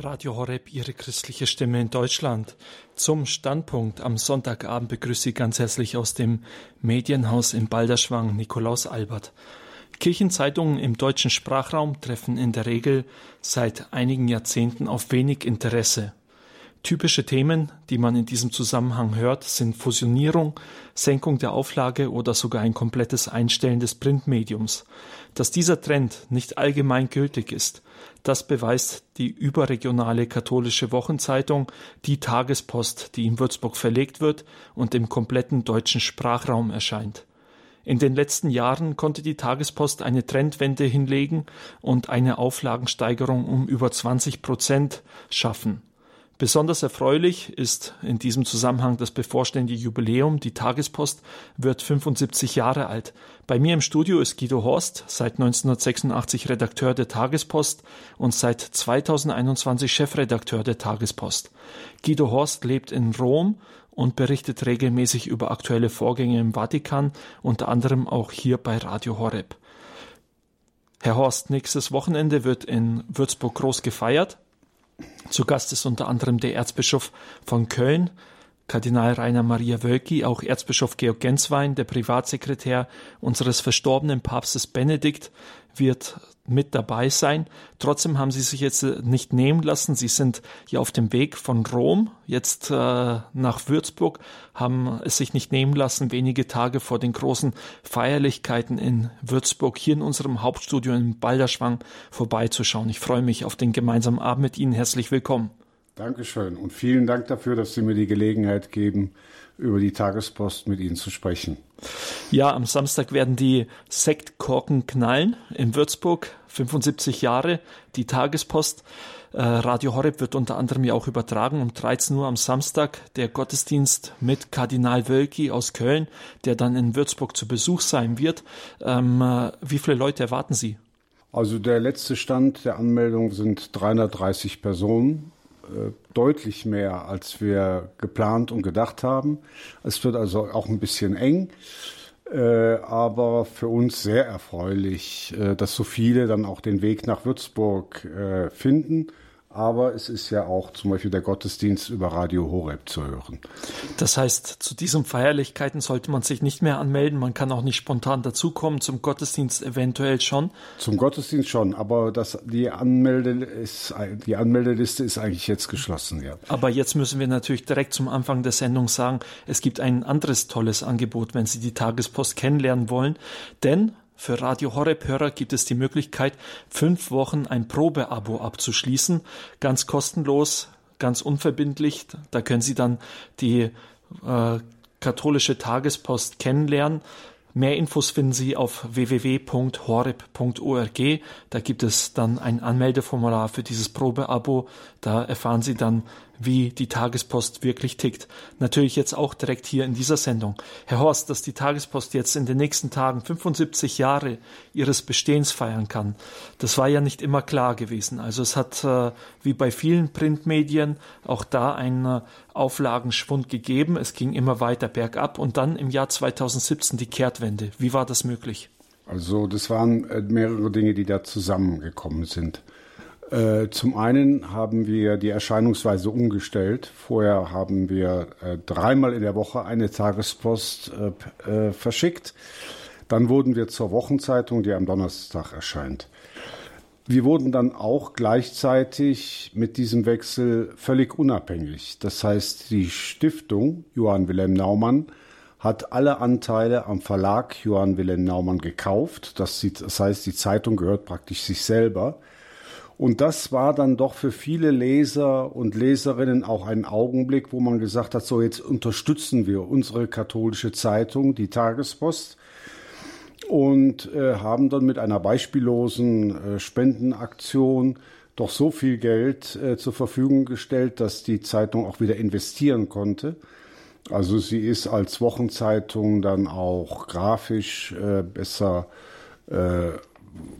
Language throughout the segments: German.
Radio Horeb, Ihre christliche Stimme in Deutschland. Zum Standpunkt am Sonntagabend begrüße Sie ganz herzlich aus dem Medienhaus in Balderschwang Nikolaus Albert. Kirchenzeitungen im deutschen Sprachraum treffen in der Regel seit einigen Jahrzehnten auf wenig Interesse. Typische Themen, die man in diesem Zusammenhang hört, sind Fusionierung, Senkung der Auflage oder sogar ein komplettes Einstellen des Printmediums. Dass dieser Trend nicht allgemein gültig ist, das beweist die überregionale katholische Wochenzeitung Die Tagespost, die in Würzburg verlegt wird und im kompletten deutschen Sprachraum erscheint. In den letzten Jahren konnte die Tagespost eine Trendwende hinlegen und eine Auflagensteigerung um über 20 Prozent schaffen. Besonders erfreulich ist in diesem Zusammenhang das bevorstehende Jubiläum. Die Tagespost wird 75 Jahre alt. Bei mir im Studio ist Guido Horst, seit 1986 Redakteur der Tagespost und seit 2021 Chefredakteur der Tagespost. Guido Horst lebt in Rom und berichtet regelmäßig über aktuelle Vorgänge im Vatikan, unter anderem auch hier bei Radio Horeb. Herr Horst, nächstes Wochenende wird in Würzburg groß gefeiert. Zu Gast ist unter anderem der Erzbischof von Köln, Kardinal Rainer Maria Wölki, auch Erzbischof Georg Genswein, der Privatsekretär unseres verstorbenen Papstes Benedikt, wird mit dabei sein. Trotzdem haben sie sich jetzt äh, nicht nehmen lassen. Sie sind hier auf dem Weg von Rom jetzt äh, nach Würzburg, haben es sich nicht nehmen lassen, wenige Tage vor den großen Feierlichkeiten in Würzburg hier in unserem Hauptstudio in Balderschwang vorbeizuschauen. Ich freue mich auf den gemeinsamen Abend mit Ihnen. Herzlich willkommen. Dankeschön und vielen Dank dafür, dass Sie mir die Gelegenheit geben, über die Tagespost mit Ihnen zu sprechen. Ja, am Samstag werden die Sektkorken knallen in Würzburg. 75 Jahre, die Tagespost. Äh, Radio Horeb wird unter anderem ja auch übertragen um 13 Uhr am Samstag der Gottesdienst mit Kardinal Wölki aus Köln, der dann in Würzburg zu Besuch sein wird. Ähm, äh, wie viele Leute erwarten Sie? Also der letzte Stand der Anmeldung sind 330 Personen. Äh, deutlich mehr, als wir geplant und gedacht haben. Es wird also auch ein bisschen eng, äh, aber für uns sehr erfreulich, äh, dass so viele dann auch den Weg nach Würzburg finden aber es ist ja auch zum Beispiel der Gottesdienst über Radio Horeb zu hören. Das heißt, zu diesen Feierlichkeiten sollte man sich nicht mehr anmelden. Man kann auch nicht spontan dazukommen, zum Gottesdienst eventuell schon. Zum Gottesdienst schon, aber das, die, Anmelde ist, die Anmeldeliste ist eigentlich jetzt geschlossen, ja. Aber jetzt müssen wir natürlich direkt zum Anfang der Sendung sagen, es gibt ein anderes tolles Angebot, wenn Sie die Tagespost kennenlernen wollen. Denn für Radio Horeb-Hörer gibt es die Möglichkeit, fünf Wochen ein Probeabo abzuschließen, ganz kostenlos, ganz unverbindlich. Da können Sie dann die äh, katholische Tagespost kennenlernen. Mehr Infos finden Sie auf www.horeb.org. Da gibt es dann ein Anmeldeformular für dieses Probeabo. Da erfahren Sie dann, wie die Tagespost wirklich tickt. Natürlich jetzt auch direkt hier in dieser Sendung. Herr Horst, dass die Tagespost jetzt in den nächsten Tagen 75 Jahre ihres Bestehens feiern kann, das war ja nicht immer klar gewesen. Also es hat äh, wie bei vielen Printmedien auch da einen äh, Auflagenschwund gegeben. Es ging immer weiter bergab und dann im Jahr 2017 die Kehrtwende. Wie war das möglich? Also das waren äh, mehrere Dinge, die da zusammengekommen sind. Äh, zum einen haben wir die Erscheinungsweise umgestellt. Vorher haben wir äh, dreimal in der Woche eine Tagespost äh, äh, verschickt. Dann wurden wir zur Wochenzeitung, die am Donnerstag erscheint. Wir wurden dann auch gleichzeitig mit diesem Wechsel völlig unabhängig. Das heißt, die Stiftung Johann Wilhelm Naumann hat alle Anteile am Verlag Johann Wilhelm Naumann gekauft. Das, das heißt, die Zeitung gehört praktisch sich selber. Und das war dann doch für viele Leser und Leserinnen auch ein Augenblick, wo man gesagt hat, so jetzt unterstützen wir unsere katholische Zeitung, die Tagespost, und äh, haben dann mit einer beispiellosen äh, Spendenaktion doch so viel Geld äh, zur Verfügung gestellt, dass die Zeitung auch wieder investieren konnte. Also sie ist als Wochenzeitung dann auch grafisch äh, besser äh,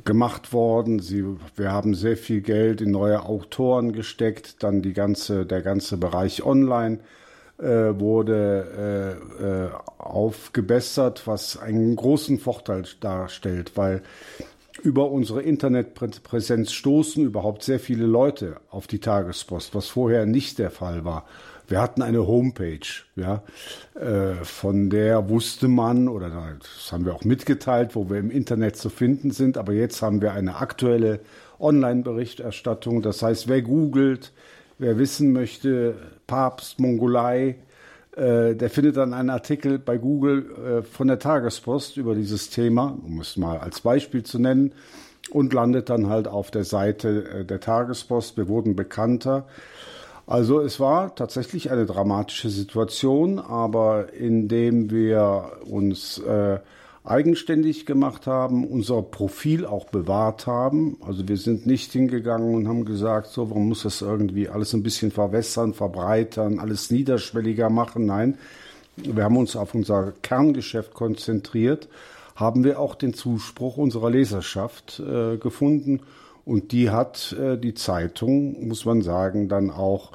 gemacht worden. Sie, wir haben sehr viel Geld in neue Autoren gesteckt. Dann die ganze, der ganze Bereich Online äh, wurde äh, äh, aufgebessert, was einen großen Vorteil darstellt, weil über unsere Internetpräsenz stoßen überhaupt sehr viele Leute auf die Tagespost, was vorher nicht der Fall war. Wir hatten eine Homepage, ja, äh, von der wusste man, oder das haben wir auch mitgeteilt, wo wir im Internet zu finden sind, aber jetzt haben wir eine aktuelle Online-Berichterstattung. Das heißt, wer googelt, wer wissen möchte, Papst, Mongolei, äh, der findet dann einen Artikel bei Google äh, von der Tagespost über dieses Thema, um es mal als Beispiel zu nennen, und landet dann halt auf der Seite äh, der Tagespost. Wir wurden bekannter. Also es war tatsächlich eine dramatische Situation, aber indem wir uns äh, eigenständig gemacht haben, unser Profil auch bewahrt haben. Also wir sind nicht hingegangen und haben gesagt, so, man muss das irgendwie alles ein bisschen verwässern, verbreitern, alles niederschwelliger machen. Nein, wir haben uns auf unser Kerngeschäft konzentriert, haben wir auch den Zuspruch unserer Leserschaft äh, gefunden und die hat äh, die Zeitung, muss man sagen, dann auch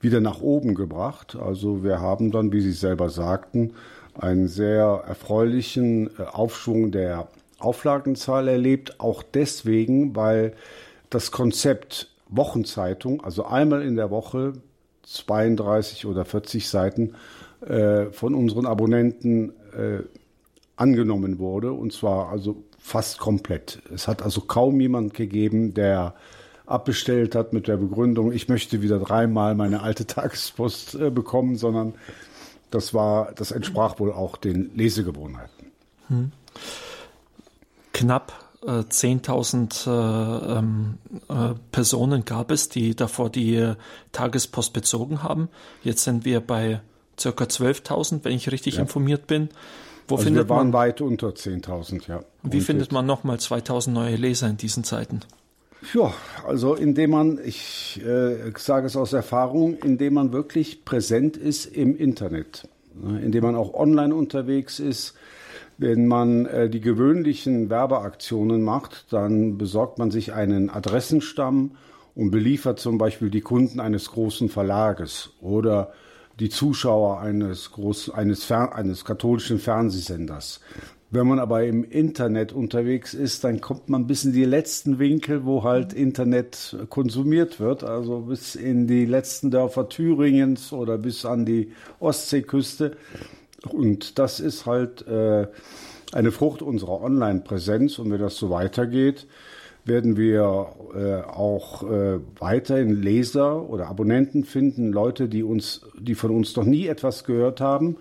wieder nach oben gebracht. Also wir haben dann, wie Sie selber sagten, einen sehr erfreulichen äh, Aufschwung der Auflagenzahl erlebt. Auch deswegen, weil das Konzept Wochenzeitung, also einmal in der Woche 32 oder 40 Seiten äh, von unseren Abonnenten angenommen wurde. Und zwar also fast komplett. Es hat also kaum jemand gegeben, der abbestellt hat mit der Begründung, ich möchte wieder dreimal meine alte Tagespost äh, bekommen, sondern das war, das entsprach wohl auch den Lesegewohnheiten. Hm. Knapp äh, 10.000 äh, ähm, äh, Personen gab es, die davor die äh, Tagespost bezogen haben. Jetzt sind wir bei circa 12.000, wenn ich richtig ja. informiert bin. Wo also findet wir waren man, weit unter 10.000, ja. Wie Und findet man nochmal 2.000 neue Leser in diesen Zeiten? Ja, also indem man, ich äh, sage es aus Erfahrung, indem man wirklich präsent ist im Internet, ne, indem man auch online unterwegs ist. Wenn man äh, die gewöhnlichen Werbeaktionen macht, dann besorgt man sich einen Adressenstamm und beliefert zum Beispiel die Kunden eines großen Verlages oder die Zuschauer eines, groß, eines, eines katholischen Fernsehsenders. Wenn man aber im Internet unterwegs ist, dann kommt man bis in die letzten Winkel, wo halt Internet konsumiert wird, also bis in die letzten Dörfer Thüringens oder bis an die Ostseeküste. Und das ist halt äh, eine Frucht unserer Online-Präsenz. Und wenn das so weitergeht, werden wir äh, auch äh, weiterhin Leser oder Abonnenten finden, Leute, die uns, die von uns noch nie etwas gehört haben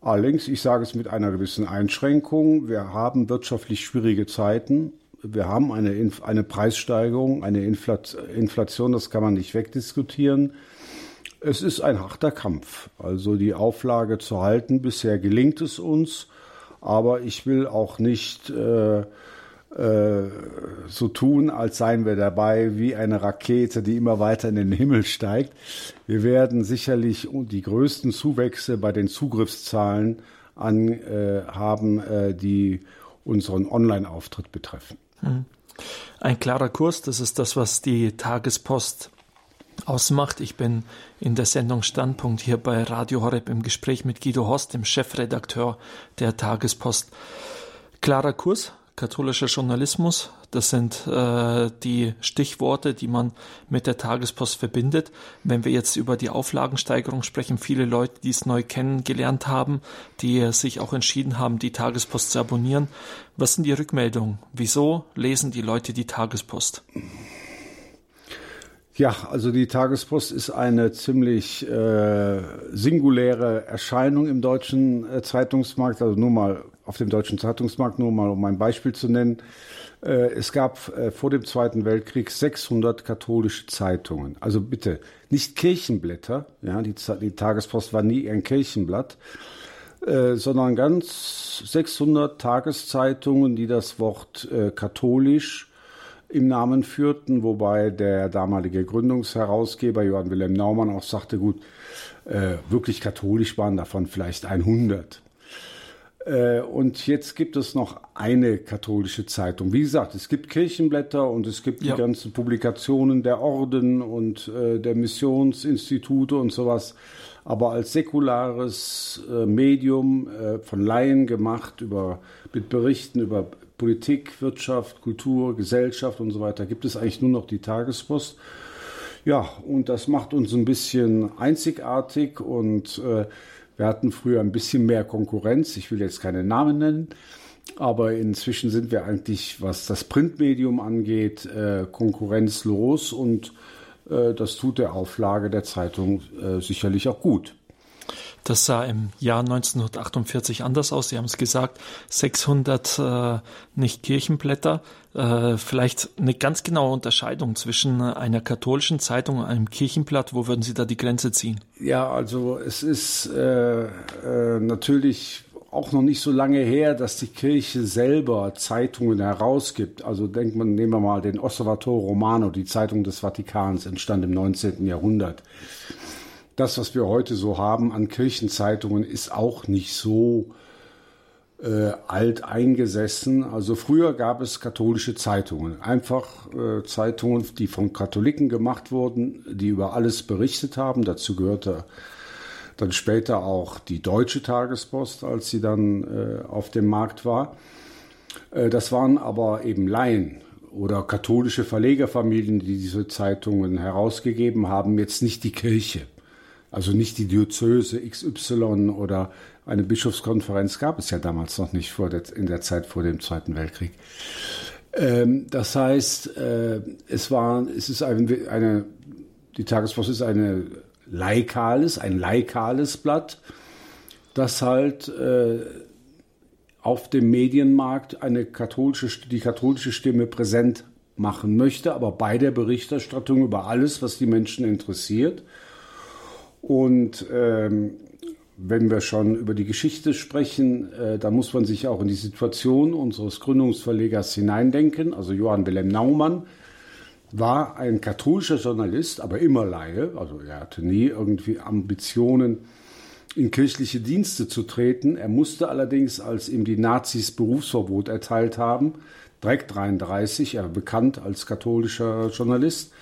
Allerdings, ich sage es mit einer gewissen Einschränkung, wir haben wirtschaftlich schwierige Zeiten. Wir haben eine, eine Preissteigerung, eine Inflation, das kann man nicht wegdiskutieren. Es ist ein harter Kampf, also die Auflage zu halten. Bisher gelingt es uns, aber ich will auch nicht äh, so tun, als seien wir dabei wie eine Rakete, die immer weiter in den Himmel steigt. Wir werden sicherlich die größten Zuwächse bei den Zugriffszahlen an, äh, haben, äh, die unseren Online-Auftritt betreffen. Hm. Ein klarer Kurs, das ist das, was die Tagespost ausmacht. Ich bin in der Sendung Standpunkt hier bei Radio Horeb im Gespräch mit Guido Horst, dem Chefredakteur der Tagespost. Klarer Kurs, katholischer Journalismus. Das sind äh, die Stichworte, die man mit der Tagespost verbindet. Wenn wir jetzt über die Auflagensteigerung sprechen, viele Leute, die es neu kennengelernt haben, die sich auch entschieden haben, die Tagespost zu abonnieren. Was sind die Rückmeldungen? Wieso lesen die Leute die Tagespost? Ja, also die Tagespost ist eine ziemlich äh, singuläre Erscheinung im deutschen äh, Zeitungsmarkt. Also nur mal auf dem deutschen Zeitungsmarkt, nur mal um ein Beispiel zu nennen. Äh, es gab äh, vor dem Zweiten Weltkrieg 600 katholische Zeitungen. Also bitte nicht Kirchenblätter. Ja, die, die Tagespost war nie ein Kirchenblatt, äh, sondern ganz 600 Tageszeitungen, die das Wort katholisch im Namen führten, wobei der damalige Gründungsherausgeber Johann Wilhelm Naumann auch sagte, gut, wirklich katholisch waren davon vielleicht 100. Äh, und jetzt gibt es noch eine katholische Zeitung. Wie gesagt, es gibt Kirchenblätter und es gibt ja. die ganzen Publikationen der Orden und äh, der Missionsinstitute und sowas. Aber als säkulares äh, Medium von Laien gemacht, über, mit Berichten über Politik, Wirtschaft, Kultur, Gesellschaft und so weiter gibt es eigentlich nur noch die Tagespost. Ja, und das macht uns ein bisschen einzigartig und äh, wir hatten früher ein bisschen mehr Konkurrenz. Ich will jetzt keine Namen nennen, aber inzwischen sind wir eigentlich, was das Printmedium angeht, äh, konkurrenzlos und äh, das tut der Auflage der Zeitung äh, sicherlich auch gut. Das sah im Jahr 1948 anders aus. Sie haben es gesagt, 600 äh, nicht Kirchenblätter. Äh, vielleicht eine ganz genaue Unterscheidung zwischen einer katholischen Zeitung und einem Kirchenblatt. Wo würden Sie da die Grenze ziehen? Ja, also es ist äh, äh, natürlich auch noch nicht so lange her, dass die Kirche selber Zeitungen herausgibt. Also denkt man, nehmen wir mal den Osservatore Romano, die Zeitung des Vatikans, entstand im 19. Jahrhundert das, was wir heute so haben an Kirchenzeitungen, ist auch nicht so äh, alt eingesessen. Also früher gab es katholische Zeitungen, einfach äh, Zeitungen, die von Katholiken gemacht wurden, die über alles berichtet haben. Dazu gehörte dann später auch die Deutsche Tagespost, als sie dann äh, auf dem Markt war. Äh, das waren aber eben Laien oder katholische Verlegerfamilien, die diese Zeitungen herausgegeben haben, jetzt nicht die Kirche. Also nicht die Diözese XY oder eine Bischofskonferenz gab es ja damals noch nicht vor der, in der Zeit vor dem Zweiten Weltkrieg. Ähm, das heißt, äh, es war, es ist eine, eine, die Tagespost ist eine laikales, ein laikales Blatt, das halt äh, auf dem Medienmarkt eine katholische, die katholische Stimme präsent machen möchte, aber bei der Berichterstattung über alles, was die Menschen interessiert und ähm, wenn wir schon über die Geschichte sprechen, äh, da muss man sich auch in die Situation unseres Gründungsverlegers hineindenken. Also Johann Wilhelm Naumann war ein katholischer Journalist, aber immer Laie. Also er hatte nie irgendwie Ambitionen, in kirchliche Dienste zu treten. Er musste allerdings, als ihm die Nazis Berufsverbot erteilt haben, direkt 33, er bekannt als katholischer Journalist,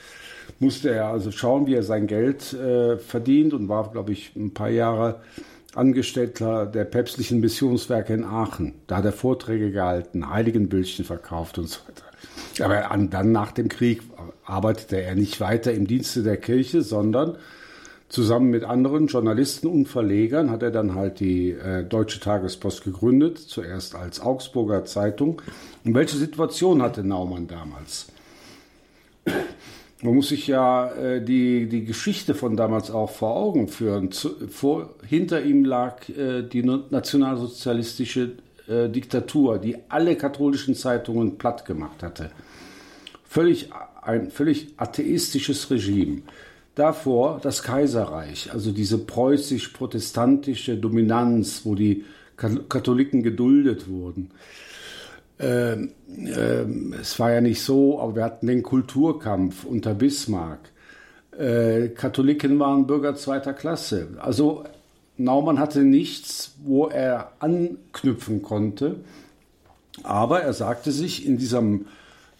musste er also schauen, wie er sein Geld äh, verdient und war, glaube ich, ein paar Jahre Angestellter der päpstlichen Missionswerke in Aachen. Da hat er Vorträge gehalten, Heiligenbildchen verkauft und so weiter. Aber an, dann nach dem Krieg arbeitete er nicht weiter im Dienste der Kirche, sondern zusammen mit anderen Journalisten und Verlegern hat er dann halt die äh, Deutsche Tagespost gegründet, zuerst als Augsburger Zeitung. Und welche Situation hatte Naumann damals? Man muss sich ja äh, die, die Geschichte von damals auch vor Augen führen. Zu, vor, hinter ihm lag äh, die nationalsozialistische äh, Diktatur, die alle katholischen Zeitungen platt gemacht hatte. Völlig, ein völlig atheistisches Regime. Davor das Kaiserreich, also diese preußisch-protestantische Dominanz, wo die Katholiken geduldet wurden. Ähm, ähm, es war ja nicht so, aber wir hatten den Kulturkampf unter Bismarck. Äh, Katholiken waren Bürger zweiter Klasse. Also Naumann hatte nichts, wo er anknüpfen konnte. Aber er sagte sich, in, diesem,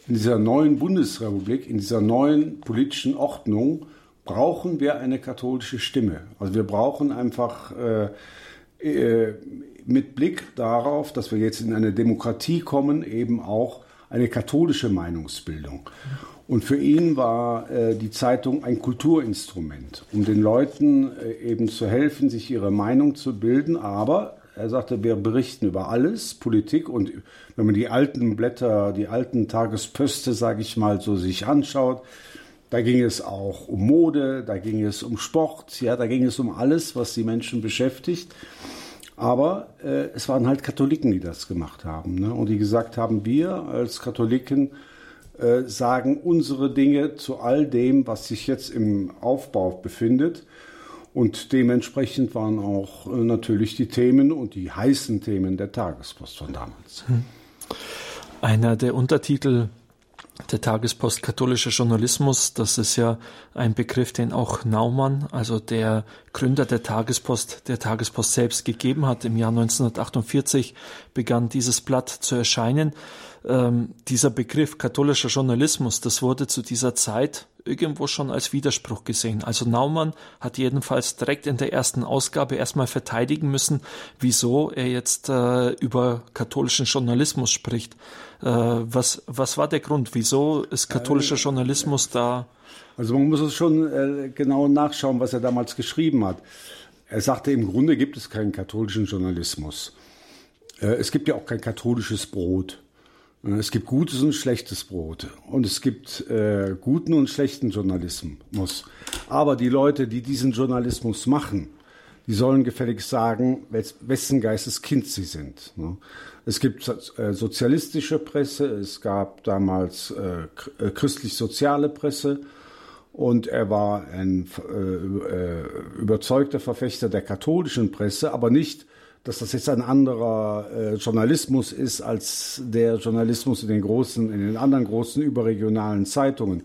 in dieser neuen Bundesrepublik, in dieser neuen politischen Ordnung, brauchen wir eine katholische Stimme. Also wir brauchen einfach äh, äh, mit Blick darauf, dass wir jetzt in eine Demokratie kommen, eben auch eine katholische Meinungsbildung. Und für ihn war äh, die Zeitung ein Kulturinstrument, um den Leuten äh, eben zu helfen, sich ihre Meinung zu bilden. Aber er sagte, wir berichten über alles, Politik. Und wenn man die alten Blätter, die alten Tagespöste, sage ich mal, so sich anschaut, da ging es auch um Mode, da ging es um Sport, ja, da ging es um alles, was die Menschen beschäftigt. Aber äh, es waren halt Katholiken, die das gemacht haben. Ne? Und die gesagt haben, wir als Katholiken äh, sagen unsere Dinge zu all dem, was sich jetzt im Aufbau befindet. Und dementsprechend waren auch äh, natürlich die Themen und die heißen Themen der Tagespost von damals. Hm. Einer der Untertitel der Tagespost katholischer Journalismus, das ist ja ein Begriff, den auch Naumann, also der Gründer der Tagespost, der Tagespost selbst gegeben hat. Im Jahr 1948 begann dieses Blatt zu erscheinen. Ähm, dieser Begriff katholischer Journalismus, das wurde zu dieser Zeit irgendwo schon als Widerspruch gesehen. Also Naumann hat jedenfalls direkt in der ersten Ausgabe erstmal verteidigen müssen, wieso er jetzt äh, über katholischen Journalismus spricht. Äh, was, was war der Grund? Wieso ist katholischer Journalismus da? Also man muss es schon äh, genau nachschauen, was er damals geschrieben hat. Er sagte, im Grunde gibt es keinen katholischen Journalismus. Äh, es gibt ja auch kein katholisches Brot. Äh, es gibt gutes und schlechtes Brot und es gibt äh, guten und schlechten Journalismus. Aber die Leute, die diesen Journalismus machen, die sollen gefälligst sagen, wessen Geistes Kind sie sind. Ne? Es gibt äh, sozialistische Presse, es gab damals äh, äh christlich-soziale Presse und er war ein äh, überzeugter Verfechter der katholischen Presse, aber nicht dass das jetzt ein anderer äh, Journalismus ist als der Journalismus in den großen, in den anderen großen überregionalen Zeitungen.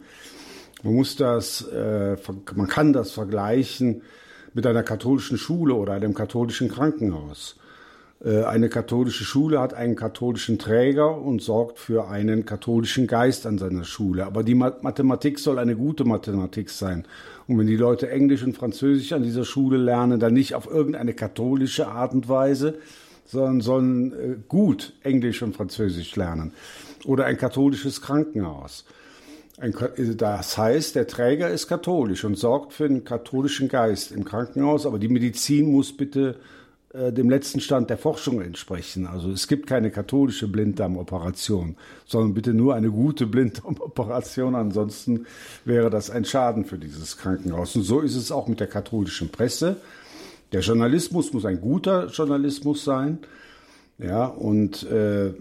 Man muss das, äh, man kann das vergleichen mit einer katholischen Schule oder einem katholischen Krankenhaus. Äh, eine katholische Schule hat einen katholischen Träger und sorgt für einen katholischen Geist an seiner Schule. Aber die Mathematik soll eine gute Mathematik sein. Und wenn die Leute Englisch und Französisch an dieser Schule lernen, dann nicht auf irgendeine katholische Art und Weise, sondern sollen äh, gut Englisch und Französisch lernen. Oder ein katholisches Krankenhaus. Das heißt, der Träger ist katholisch und sorgt für den katholischen Geist im Krankenhaus, aber die Medizin muss bitte äh, dem letzten Stand der Forschung entsprechen. Also es gibt keine katholische Blinddarmoperation, sondern bitte nur eine gute Blinddarmoperation. Ansonsten wäre das ein Schaden für dieses Krankenhaus. Und so ist es auch mit der katholischen Presse. Der Journalismus muss ein guter Journalismus sein. Ja, und äh, äh,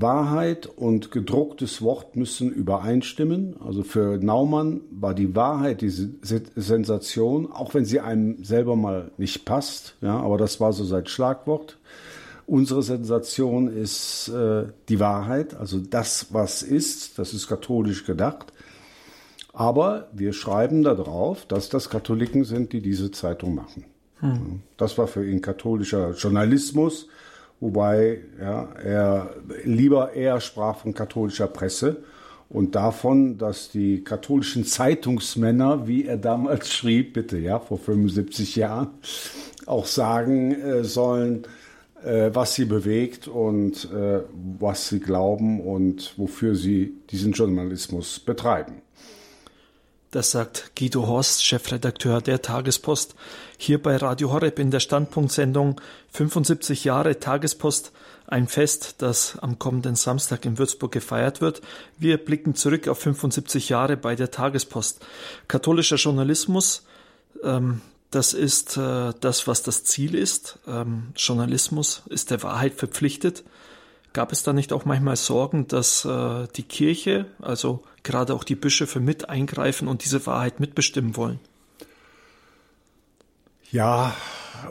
Wahrheit und gedrucktes Wort müssen übereinstimmen. Also für Naumann war die Wahrheit diese Sensation, auch wenn sie einem selber mal nicht passt. Ja, aber das war so sein Schlagwort. Unsere Sensation ist äh, die Wahrheit, also das, was ist. Das ist katholisch gedacht. Aber wir schreiben da drauf, dass das Katholiken sind, die diese Zeitung machen. Hm. Das war für ihn katholischer Journalismus wobei ja, er lieber eher sprach von katholischer Presse und davon, dass die katholischen Zeitungsmänner, wie er damals schrieb, bitte ja, vor 75 Jahren, auch sagen äh, sollen, äh, was sie bewegt und äh, was sie glauben und wofür sie diesen Journalismus betreiben. Das sagt Guido Horst, Chefredakteur der Tagespost, hier bei Radio Horeb in der Standpunktsendung 75 Jahre Tagespost, ein Fest, das am kommenden Samstag in Würzburg gefeiert wird. Wir blicken zurück auf 75 Jahre bei der Tagespost. Katholischer Journalismus, ähm, das ist äh, das, was das Ziel ist. Ähm, Journalismus ist der Wahrheit verpflichtet. Gab es da nicht auch manchmal Sorgen, dass äh, die Kirche, also gerade auch die Bischöfe mit eingreifen und diese Wahrheit mitbestimmen wollen? Ja,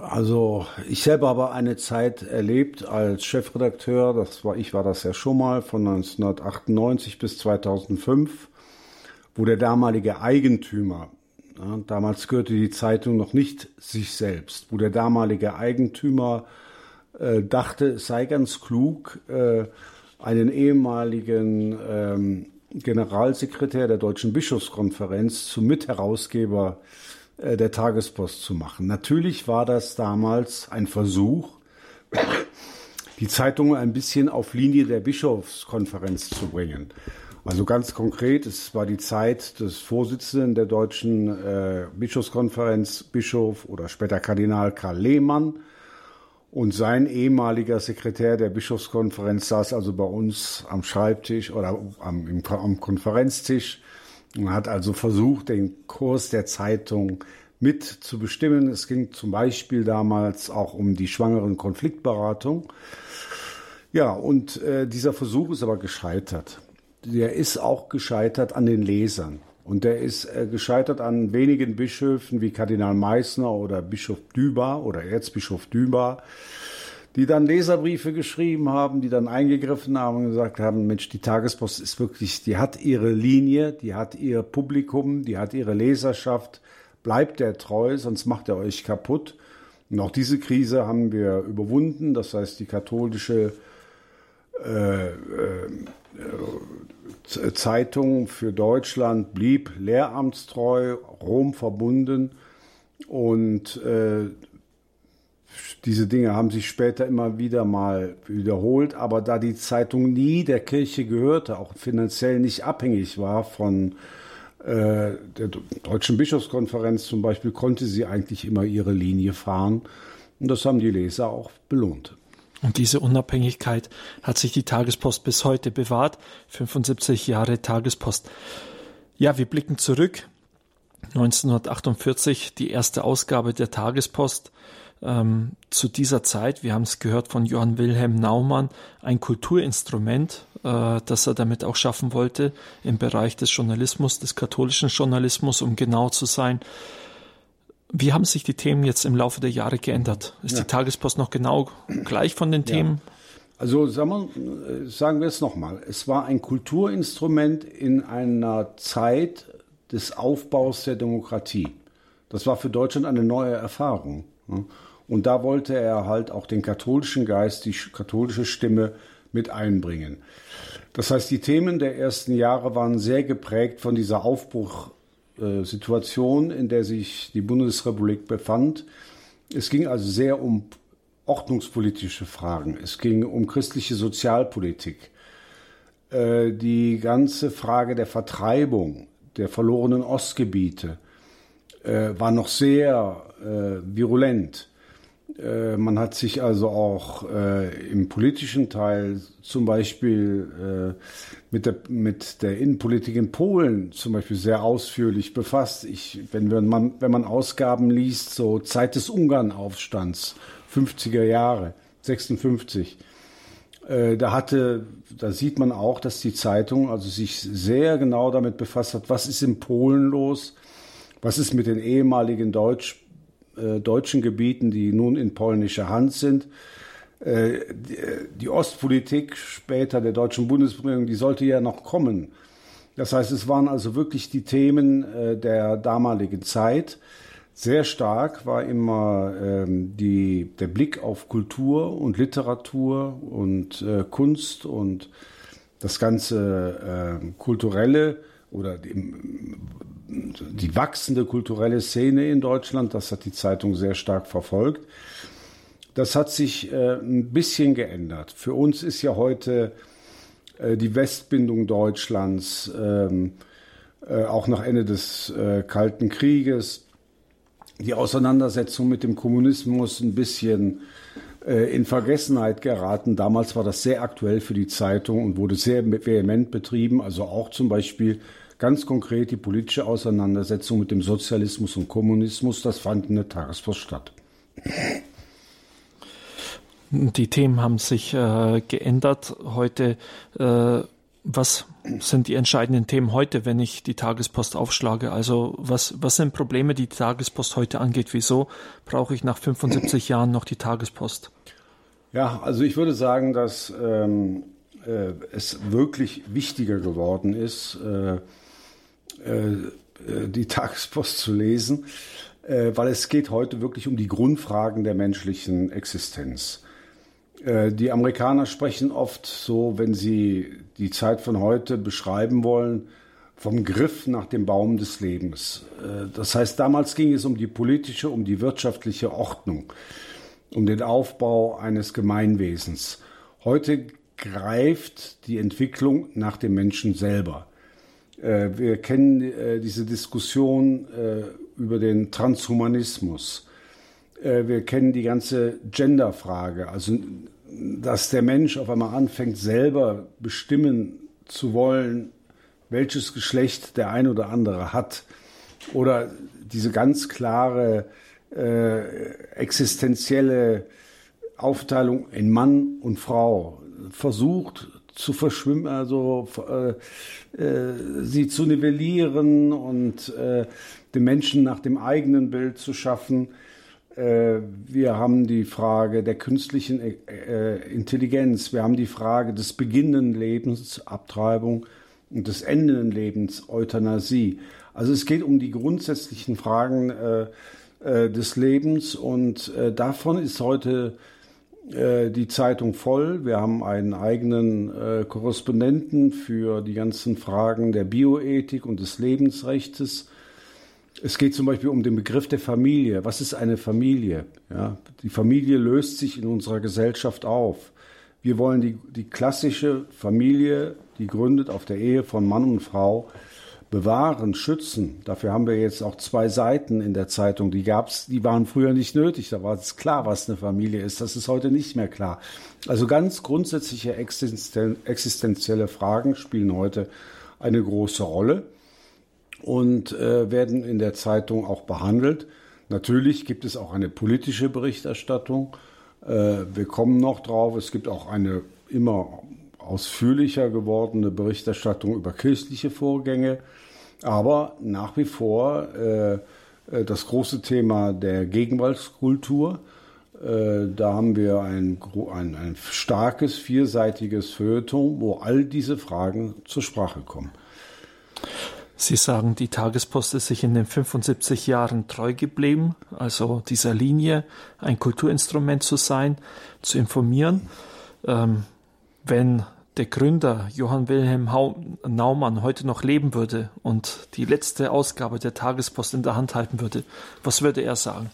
also ich selber habe eine Zeit erlebt als Chefredakteur, das war ich war das ja schon mal von 1998 bis 2005, wo der damalige Eigentümer ja, damals gehörte die Zeitung noch nicht sich selbst, wo der damalige Eigentümer äh, dachte, es sei ganz klug, äh, einen ehemaligen ähm, Generalsekretär der Deutschen Bischofskonferenz zum Mitherausgeber äh, der Tagespost zu machen. Natürlich war das damals ein Versuch, die Zeitung ein bisschen auf Linie der Bischofskonferenz zu bringen. Also ganz konkret, es war die Zeit des Vorsitzenden der deutschen äh, Bischofskonferenz, Bischof oder später Kardinal Karl Lehmann, und sein ehemaliger Sekretär der Bischofskonferenz saß also bei uns am Schreibtisch oder am, am Konferenztisch und hat also versucht, den Kurs der Zeitung mit zu bestimmen. Es ging zum Beispiel damals auch um die schwangeren Konfliktberatung. Ja, und äh, dieser Versuch ist aber gescheitert. Der ist auch gescheitert an den Lesern. Und der ist äh, gescheitert an wenigen Bischöfen wie Kardinal Meissner oder Bischof Dübar oder Erzbischof Dübar, die dann Leserbriefe geschrieben haben, die dann eingegriffen haben und gesagt haben, Mensch, die Tagespost ist wirklich, die hat ihre Linie, die hat ihr Publikum, die hat ihre Leserschaft, bleibt der treu, sonst macht er euch kaputt. Und auch diese Krise haben wir überwunden. Das heißt, die katholische äh, äh, Zeitung für Deutschland blieb lehramtstreu, Rom verbunden und äh, diese Dinge haben sich später immer wieder mal wiederholt, aber da die Zeitung nie der Kirche gehörte, auch finanziell nicht abhängig war von äh, der Deutschen Bischofskonferenz zum Beispiel, konnte sie eigentlich immer ihre Linie fahren. Und das haben die Leser auch belohnt. Und diese Unabhängigkeit hat sich die Tagespost bis heute bewahrt. 75 Jahre Tagespost. Ja, wir blicken zurück. 1948 die erste Ausgabe der Tagespost ähm, zu dieser Zeit, wir haben es gehört von Johann Wilhelm Naumann, ein Kulturinstrument, äh, das er damit auch schaffen wollte im Bereich des Journalismus, des katholischen Journalismus, um genau zu sein. Wie haben sich die Themen jetzt im Laufe der Jahre geändert? Ist ja. die Tagespost noch genau gleich von den Themen? Ja. Also sagen wir, sagen wir es nochmal. Es war ein Kulturinstrument in einer Zeit des Aufbaus der Demokratie. Das war für Deutschland eine neue Erfahrung. Und da wollte er halt auch den katholischen Geist, die katholische Stimme mit einbringen. Das heißt, die Themen der ersten Jahre waren sehr geprägt von dieser Aufbruchsituation, in der sich die Bundesrepublik befand. Es ging also sehr um ordnungspolitische Fragen. Es ging um christliche Sozialpolitik. Äh, die ganze Frage der Vertreibung der verlorenen Ostgebiete äh, war noch sehr äh, virulent. Äh, man hat sich also auch äh, im politischen Teil zum Beispiel äh, mit, der, mit der Innenpolitik in Polen zum Beispiel sehr ausführlich befasst. Ich, wenn, wenn, man, wenn man Ausgaben liest, so Zeit des Ungarnaufstands, 50er Jahre, 56, äh, da hatte, da sieht man auch, dass die Zeitung also sich sehr genau damit befasst hat, was ist in Polen los, was ist mit den ehemaligen Deutsch äh, deutschen Gebieten, die nun in polnischer Hand sind. Äh, die, die Ostpolitik später der deutschen Bundesregierung, die sollte ja noch kommen. Das heißt, es waren also wirklich die Themen äh, der damaligen Zeit. Sehr stark war immer ähm, die, der Blick auf Kultur und Literatur und äh, Kunst und das ganze äh, kulturelle oder die, die wachsende kulturelle Szene in Deutschland, das hat die Zeitung sehr stark verfolgt. Das hat sich äh, ein bisschen geändert. Für uns ist ja heute äh, die Westbindung Deutschlands, ähm, äh, auch nach Ende des äh, Kalten Krieges, die Auseinandersetzung mit dem Kommunismus ein bisschen äh, in Vergessenheit geraten. Damals war das sehr aktuell für die Zeitung und wurde sehr vehement betrieben. Also auch zum Beispiel ganz konkret die politische Auseinandersetzung mit dem Sozialismus und Kommunismus, das fand in der Tagespost statt. Die Themen haben sich äh, geändert. Heute, äh, was sind die entscheidenden Themen heute, wenn ich die Tagespost aufschlage? Also was, was sind Probleme, die die Tagespost heute angeht? Wieso brauche ich nach 75 Jahren noch die Tagespost? Ja, also ich würde sagen, dass ähm, äh, es wirklich wichtiger geworden ist, äh, die Tagespost zu lesen, äh, weil es geht heute wirklich um die Grundfragen der menschlichen Existenz. Die Amerikaner sprechen oft so, wenn sie die Zeit von heute beschreiben wollen, vom Griff nach dem Baum des Lebens. Das heißt, damals ging es um die politische, um die wirtschaftliche Ordnung, um den Aufbau eines Gemeinwesens. Heute greift die Entwicklung nach dem Menschen selber. Äh, wir kennen äh, diese Diskussion äh, über den Transhumanismus. wir kennen die ganze Genderfrage, also dass der Mensch auf einmal anfängt, selber bestimmen zu wollen, welches Geschlecht der ein oder andere hat. Oder diese ganz klare äh, existenzielle Aufteilung in Mann und Frau versucht zu verschwimmen, also äh, äh, sie zu nivellieren und äh, den Menschen nach dem eigenen Bild zu schaffen. Äh, wir haben die Frage der künstlichen äh, äh, Intelligenz, wir haben die Frage des beginnenden Lebens, Abtreibung und des endenden Lebens, Euthanasie. Also es geht um die grundsätzlichen Fragen des Lebens und davon ist heute die Zeitung voll. Wir haben einen eigenen äh, Korrespondenten für die ganzen Fragen der Bioethik und des Lebensrechts. Es geht zum Beispiel um den Begriff der Familie. Was ist eine Familie? Ja, die Familie löst sich in unserer Gesellschaft auf. Wir wollen die, die klassische Familie, die gründet auf der Ehe von Mann und Frau, bewahren, schützen. Dafür haben wir jetzt auch zwei Seiten in der Zeitung. Die gab's, die waren früher nicht nötig. Da war es klar, was eine Familie ist. Das ist heute nicht mehr klar. Also ganz grundsätzliche existenzielle Fragen spielen heute eine große Rolle und äh, werden in der Zeitung auch behandelt. Natürlich gibt es auch eine politische Berichterstattung. Äh, wir kommen noch drauf. Es gibt auch eine immer ausführlicher gewordene Berichterstattung über kirchliche Vorgänge. Aber nach wie vor äh, äh das große Thema der Gegenwartskultur. Äh, da haben wir ein, ein, ein starkes, vierseitiges Feuilleton, wo all diese Fragen zur Sprache kommen. Sie sagen, die Tagespost ist sich in den 75 Jahren treu geblieben, also dieser Linie ein Kulturinstrument zu sein, zu informieren. Ähm, wenn der Gründer Johann Wilhelm Naumann heute noch leben würde und die letzte Ausgabe der Tagespost in der Hand halten würde, was würde er sagen?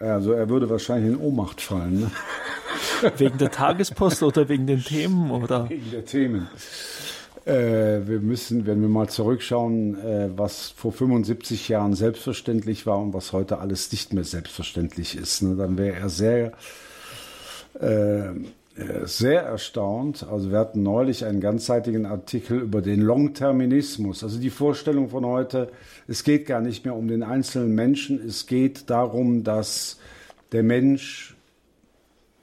Also er würde wahrscheinlich in Ohnmacht fallen. Ne? Wegen der Tagespost oder wegen den Themen oder? Wegen der Themen. Äh, wir müssen, wenn wir mal zurückschauen, äh, was vor 75 Jahren selbstverständlich war und was heute alles nicht mehr selbstverständlich ist, ne, dann wäre er sehr, äh, sehr erstaunt. Also wir hatten neulich einen ganzseitigen Artikel über den Longterminismus, also die Vorstellung von heute, es geht gar nicht mehr um den einzelnen Menschen, es geht darum, dass der Mensch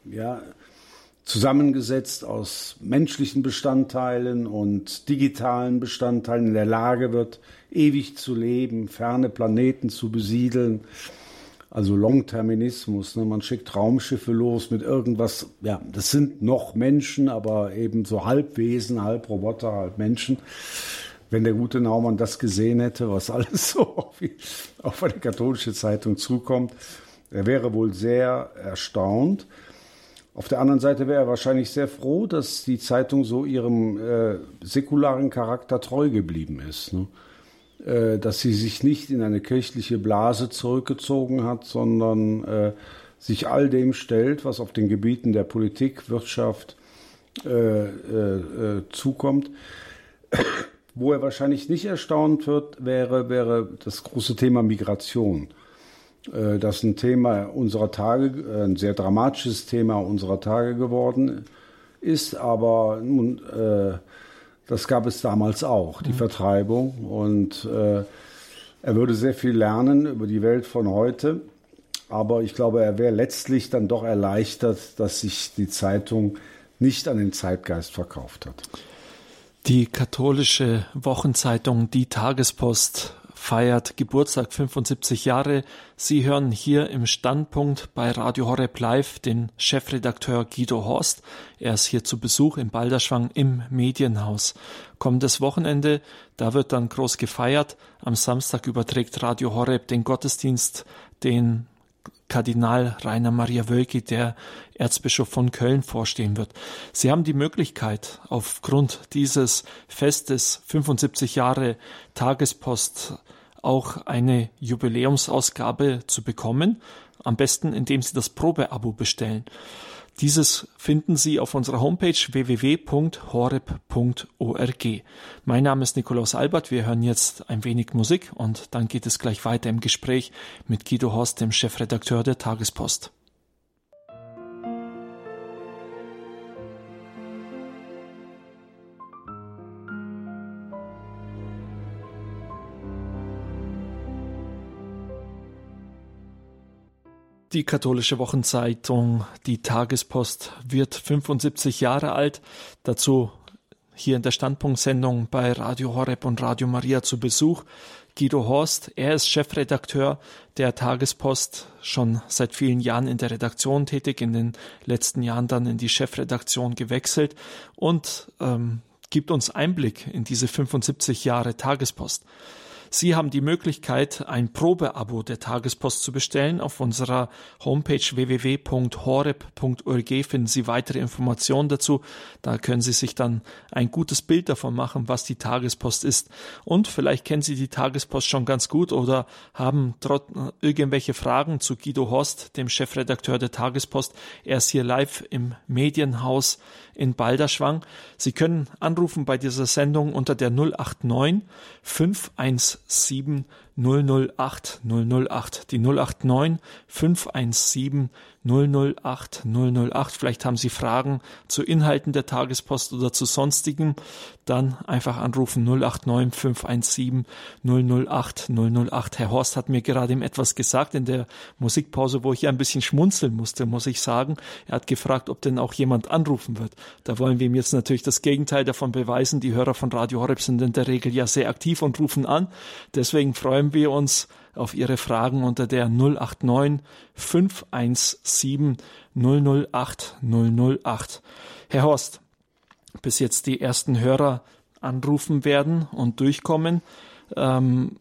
ja, zusammengesetzt aus menschlichen Bestandteilen und digitalen Bestandteilen in der Lage wird, ewig zu leben, ferne Planeten zu besiedeln. Also Longterminismus, ne? man schickt Raumschiffe los mit irgendwas, ja, das sind noch Menschen, aber eben so Halbwesen, halb Roboter, halb Menschen. Wenn der gute Naumann das gesehen hätte, was alles so auf, eine katholische Zeitung zukommt, er wäre wohl sehr erstaunt. Auf der anderen Seite wäre er wahrscheinlich sehr froh, dass die Zeitung so ihrem äh, säkularen Charakter treu geblieben ist. Ne? Äh, dass sie sich nicht in eine kirchliche Blase zurückgezogen hat, sondern äh, sich all dem stellt, was auf den Gebieten der Politik, Wirtschaft äh, äh, äh, zukommt. Wo er wahrscheinlich nicht erstaunt wird, wäre, wäre das große Thema Migration. Äh, das ein Thema unserer Tage, ein sehr dramatisches Thema unserer Tage geworden ist, aber nun, das gab es damals auch, die mhm. Vertreibung. Und äh, er würde sehr viel lernen über die Welt von heute. Aber ich glaube, er wäre letztlich dann doch erleichtert, dass sich die Zeitung nicht an den Zeitgeist verkauft hat. Die katholische Wochenzeitung Die Tagespost feiert Geburtstag 75 Jahre. Sie hören hier im Standpunkt bei Radio Horeb Live den Chefredakteur Guido Horst. Er ist hier zu Besuch in Balderschwang im Medienhaus. Kommendes Wochenende, da wird dann groß gefeiert. Am Samstag überträgt Radio Horeb den Gottesdienst, den Kardinal Rainer Maria Wölki, der Erzbischof von Köln, vorstehen wird. Sie haben die Möglichkeit, aufgrund dieses Festes 75 Jahre Tagespost auch eine Jubiläumsausgabe zu bekommen. Am besten, indem Sie das Probeabo bestellen. Dieses finden Sie auf unserer Homepage www.horeb.org. Mein Name ist Nikolaus Albert. Wir hören jetzt ein wenig Musik und dann geht es gleich weiter im Gespräch mit Guido Horst, dem Chefredakteur der Tagespost. Die katholische Wochenzeitung, die Tagespost, wird 75 Jahre alt. Dazu hier in der Standpunktsendung bei Radio Horeb und Radio Maria zu Besuch. Guido Horst, er ist Chefredakteur der Tagespost, schon seit vielen Jahren in der Redaktion tätig, in den letzten Jahren dann in die Chefredaktion gewechselt und ähm, gibt uns Einblick in diese 75 Jahre Tagespost. Sie haben die Möglichkeit, ein Probeabo der Tagespost zu bestellen. Auf unserer Homepage www.horeb.org finden Sie weitere Informationen dazu. Da können Sie sich dann ein gutes Bild davon machen, was die Tagespost ist. Und vielleicht kennen Sie die Tagespost schon ganz gut oder haben irgendwelche Fragen zu Guido Horst, dem Chefredakteur der Tagespost. Er ist hier live im Medienhaus in Balderschwang. Sie können anrufen bei dieser Sendung unter der 089 517 008 008. Die 089 517 008 008. Vielleicht haben Sie Fragen zu Inhalten der Tagespost oder zu sonstigen. Dann einfach anrufen 089 517 008 008. Herr Horst hat mir gerade eben etwas gesagt in der Musikpause, wo ich ein bisschen schmunzeln musste, muss ich sagen. Er hat gefragt, ob denn auch jemand anrufen wird. Da wollen wir ihm jetzt natürlich das Gegenteil davon beweisen. Die Hörer von Radio Horeb sind in der Regel ja sehr aktiv und rufen an. Deswegen freuen wir uns, auf Ihre Fragen unter der 089 517 008 008. Herr Horst, bis jetzt die ersten Hörer anrufen werden und durchkommen. Ähm,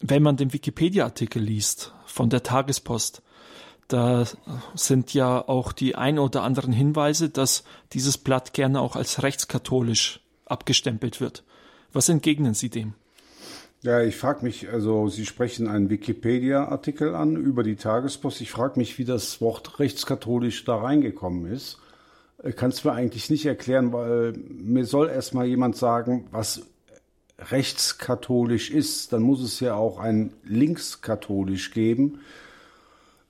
wenn man den Wikipedia-Artikel liest von der Tagespost, da sind ja auch die ein oder anderen Hinweise, dass dieses Blatt gerne auch als rechtskatholisch abgestempelt wird. Was entgegnen Sie dem? Ja, ich frage mich, also Sie sprechen einen Wikipedia-Artikel an über die Tagespost. Ich frage mich, wie das Wort rechtskatholisch da reingekommen ist. Kannst du mir eigentlich nicht erklären, weil mir soll erst mal jemand sagen, was rechtskatholisch ist. Dann muss es ja auch ein linkskatholisch geben.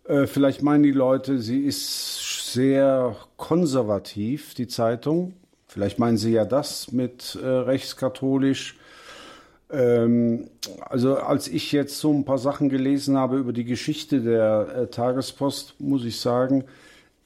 Äh, vielleicht meinen die Leute, sie ist sehr konservativ, die Zeitung. Vielleicht meinen sie ja das mit äh, rechtskatholisch. Ähm, also als ich jetzt so ein paar Sachen gelesen habe über die Geschichte der äh, Tagespost, muss ich sagen,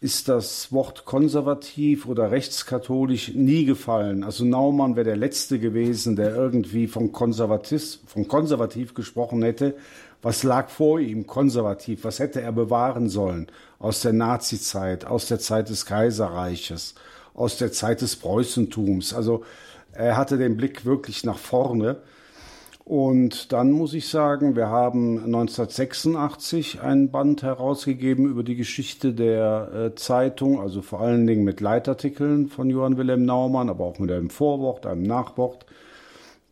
ist das Wort konservativ oder rechtskatholisch nie gefallen. Also Naumann wäre der Letzte gewesen, der irgendwie vom, Konservatis, vom Konservativ gesprochen hätte. Was lag vor ihm konservativ? Was hätte er bewahren sollen? Aus der Nazizeit, aus der Zeit des Kaiserreiches, aus der Zeit des Preußentums. Also er hatte den Blick wirklich nach vorne. Und dann muss ich sagen, wir haben 1986 ein Band herausgegeben über die Geschichte der äh, Zeitung, also vor allen Dingen mit Leitartikeln von Johann Wilhelm Naumann, aber auch mit einem Vorwort, einem Nachwort.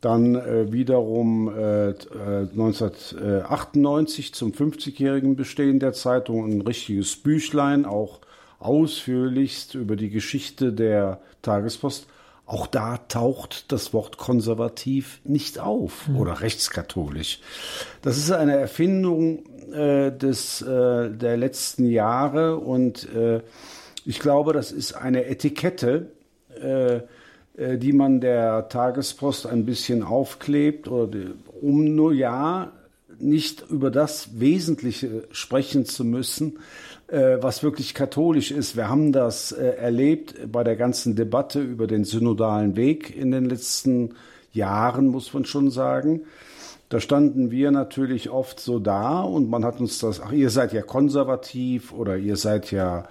Dann äh, wiederum äh, 1998 äh, zum 50-jährigen Bestehen der Zeitung ein richtiges Büchlein, auch ausführlichst über die Geschichte der Tagespost. Auch da taucht das Wort konservativ nicht auf mhm. oder rechtskatholisch. Das ist eine Erfindung äh, des, äh, der letzten Jahre und äh, ich glaube, das ist eine Etikette, äh, äh, die man der Tagespost ein bisschen aufklebt, oder, um nur ja nicht über das Wesentliche sprechen zu müssen, was wirklich katholisch ist. Wir haben das äh, erlebt bei der ganzen Debatte über den synodalen Weg in den letzten Jahren, muss man schon sagen. Da standen wir natürlich oft so da und man hat uns das, ach, ihr seid ja konservativ oder ihr seid ja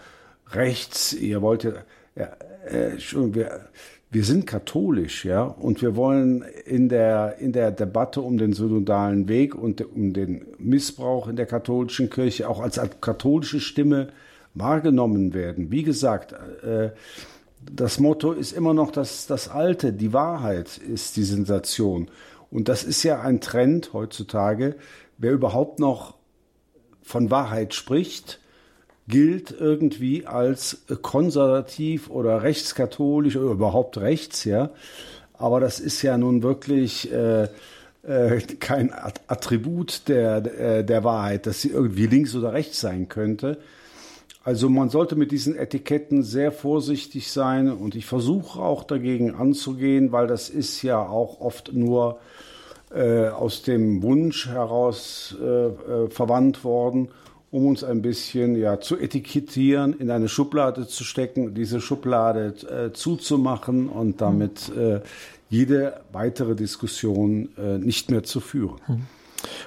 rechts, ihr wollt ja, ja äh, schon, wir, wir sind katholisch, ja, und wir wollen in der, in der Debatte um den synodalen Weg und um den Missbrauch in der katholischen Kirche auch als katholische Stimme wahrgenommen werden. Wie gesagt, äh, das Motto ist immer noch das, das Alte, die Wahrheit ist die Sensation. Und das ist ja ein Trend heutzutage. Wer überhaupt noch von Wahrheit spricht, gilt irgendwie als konservativ oder rechtskatholisch oder überhaupt rechts, ja. Aber das ist ja nun wirklich äh, äh, kein Attribut der, äh, der Wahrheit, dass sie irgendwie links oder rechts sein könnte. Also man sollte mit diesen Etiketten sehr vorsichtig sein und ich versuche auch dagegen anzugehen, weil das ist ja auch oft nur äh, aus dem Wunsch heraus äh, äh verwandt worden um uns ein bisschen ja, zu etikettieren, in eine Schublade zu stecken, diese Schublade äh, zuzumachen und damit äh, jede weitere Diskussion äh, nicht mehr zu führen. Hm.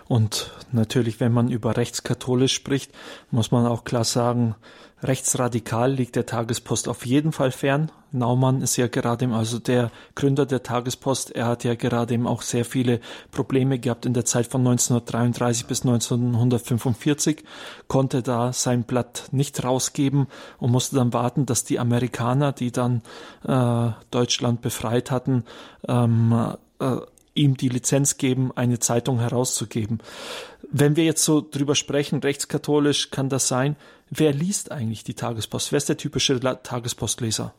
Und natürlich, wenn man über rechtskatholisch spricht, muss man auch klar sagen, rechtsradikal liegt der Tagespost auf jeden Fall fern. Naumann ist ja gerade, also der Gründer der Tagespost, er hat ja gerade eben auch sehr viele Probleme gehabt in der Zeit von 1933 bis 1945, konnte da sein Blatt nicht rausgeben und musste dann warten, dass die Amerikaner, die dann äh, Deutschland befreit hatten, ähm, äh, ihm die Lizenz geben, eine Zeitung herauszugeben. Wenn wir jetzt so drüber sprechen, rechtskatholisch kann das sein. Wer liest eigentlich die Tagespost? Wer ist der typische Tagespostleser?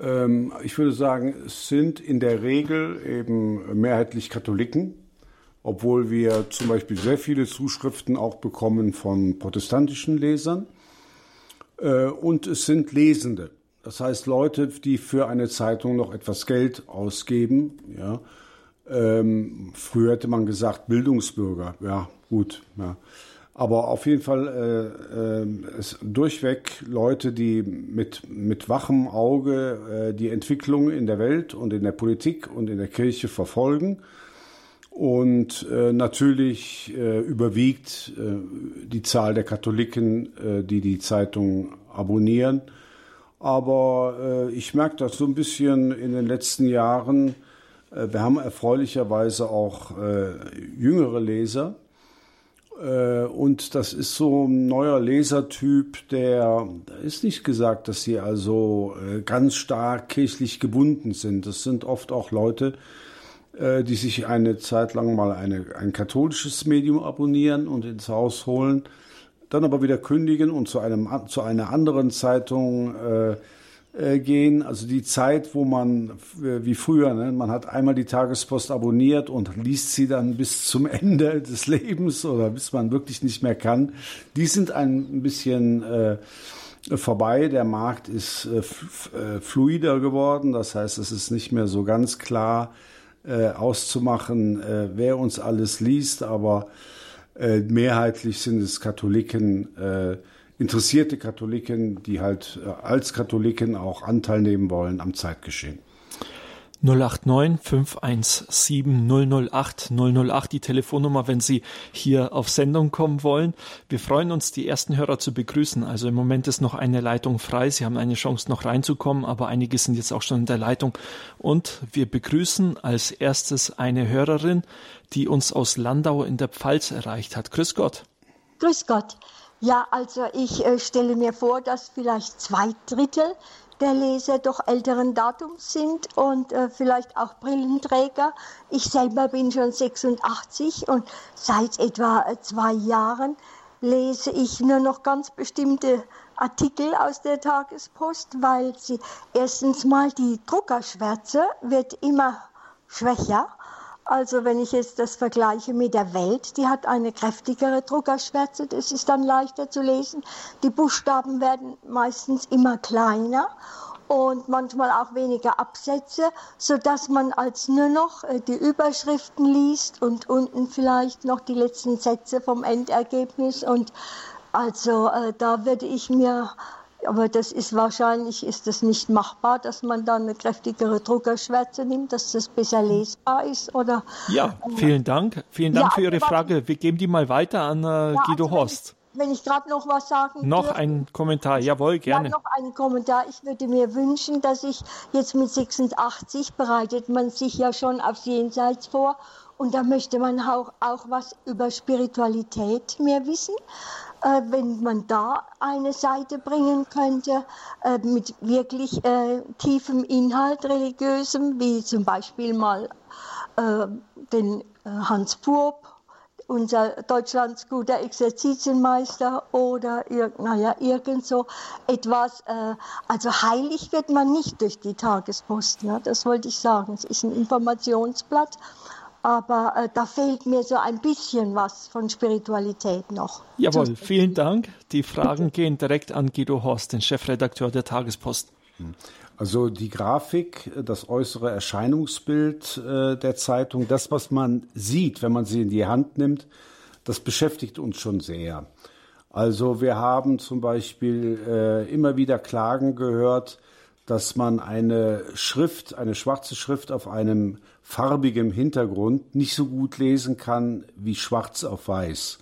Ähm, ich würde sagen, es sind in der Regel eben mehrheitlich Katholiken, obwohl wir zum Beispiel sehr viele Zuschriften auch bekommen von protestantischen Lesern. Äh, und es sind Lesende. Das heißt Leute, die für eine Zeitung noch etwas Geld ausgeben, ja, ähm, früher hätte man gesagt Bildungsbürger. Ja, gut. Ja. Aber auf jeden Fall äh, äh, es durchweg Leute, die mit, mit wachem Auge äh, die Entwicklung in der Welt und in der Politik und in der Kirche verfolgen. Und äh, natürlich äh, überwiegt äh, die Zahl der Katholiken, äh, die die Zeitung abonnieren. Aber äh, ich merke das so ein bisschen in den letzten Jahren, äh, wir haben erfreulicherweise auch äh, jüngere Leser. Äh, und das ist so ein neuer Lesertyp, der, ist nicht gesagt, dass sie also ganz stark kirchlich gebunden sind. Das sind oft auch Leute, die sich eine Zeit lang mal eine, ein katholisches Medium abonnieren und ins Haus holen, dann aber wieder kündigen und zu, einem, zu einer anderen Zeitung äh, äh, gehen. Also die Zeit, wo man, äh, wie früher, ne, man hat einmal die Tagespost abonniert und liest sie dann bis zum Ende des Lebens oder bis man wirklich nicht mehr kann, die sind ein bisschen äh, vorbei. Der Markt ist äh, äh, fluider geworden. Das heißt, es ist nicht mehr so ganz klar äh, auszumachen, äh, wer uns alles liest, aber äh, mehrheitlich sind es Katholiken, äh, interessierte Katholiken, die halt äh, als Katholiken auch Anteil nehmen wollen am Zeitgeschehen. 089 517 008 008 die Telefonnummer, wenn Sie hier auf Sendung kommen wollen. Wir freuen uns, die ersten Hörer zu begrüßen. Also im Moment ist noch eine Leitung frei. Sie haben eine Chance noch reinzukommen, aber einige sind jetzt auch schon in der Leitung. Und wir begrüßen als erstes eine Hörerin, die uns aus Landau in der Pfalz erreicht hat. Grüß Gott. Grüß Gott. Ja, also ich äh, stelle mir vor, dass vielleicht zwei Drittel der Leser doch älteren Datums sind und äh, vielleicht auch Brillenträger. Ich selber bin schon 86 und seit etwa äh, zwei Jahren lese ich nur noch ganz bestimmte Artikel aus der Tagespost, weil sie erstens mal die Druckerschwärze wird immer schwächer also wenn ich jetzt das vergleiche mit der Welt, die hat eine kräftigere Druckerschwärze, das ist dann leichter zu lesen. Die Buchstaben werden meistens immer kleiner und manchmal auch weniger Absätze, so dass man als nur noch äh, die Überschriften liest und unten vielleicht noch die letzten Sätze vom Endergebnis und also äh, da würde ich mir aber das ist wahrscheinlich ist das nicht machbar, dass man dann eine kräftigere Druckerschwärze nimmt, dass das besser lesbar ist, oder? Ja, vielen Dank. Vielen Dank ja, für Ihre Frage. Wir geben die mal weiter an äh, ja, Guido also Horst. Wenn ich, gerade noch was sagen Noch ein Kommentar, jawohl, gerne. Ja, noch einen Kommentar. Ich würde mir wünschen, dass ich jetzt mit 86 bereitet man sich ja schon aufs Jenseits vor und da möchte man auch, auch was über Spiritualität mehr wissen äh, wenn man da eine Seite bringen könnte äh, mit wirklich äh, tiefem Inhalt religiösem, wie zum Beispiel mal äh, den äh, Hans Purp, unser Deutschlands guter Exerzitienmeister oder naja, irgend so etwas. Äh, also heilig wird man nicht durch die Tagespost, ne? das wollte ich sagen. Es ist ein Informationsblatt aber äh, da fehlt mir so ein bisschen was von Spiritualität noch. Jawohl, vielen Dank. Die Fragen gehen direkt an Guido Horst, den Chefredakteur der Tagespost. Also die Grafik, das äußere Erscheinungsbild äh, der Zeitung, das, was man sieht, wenn man sie in die Hand nimmt, das beschäftigt uns schon sehr. Also wir haben zum Beispiel äh, immer wieder Klagen gehört, dass man eine Schrift, eine schwarze Schrift auf einem farbigen Hintergrund nicht so gut lesen kann wie schwarz auf weiß.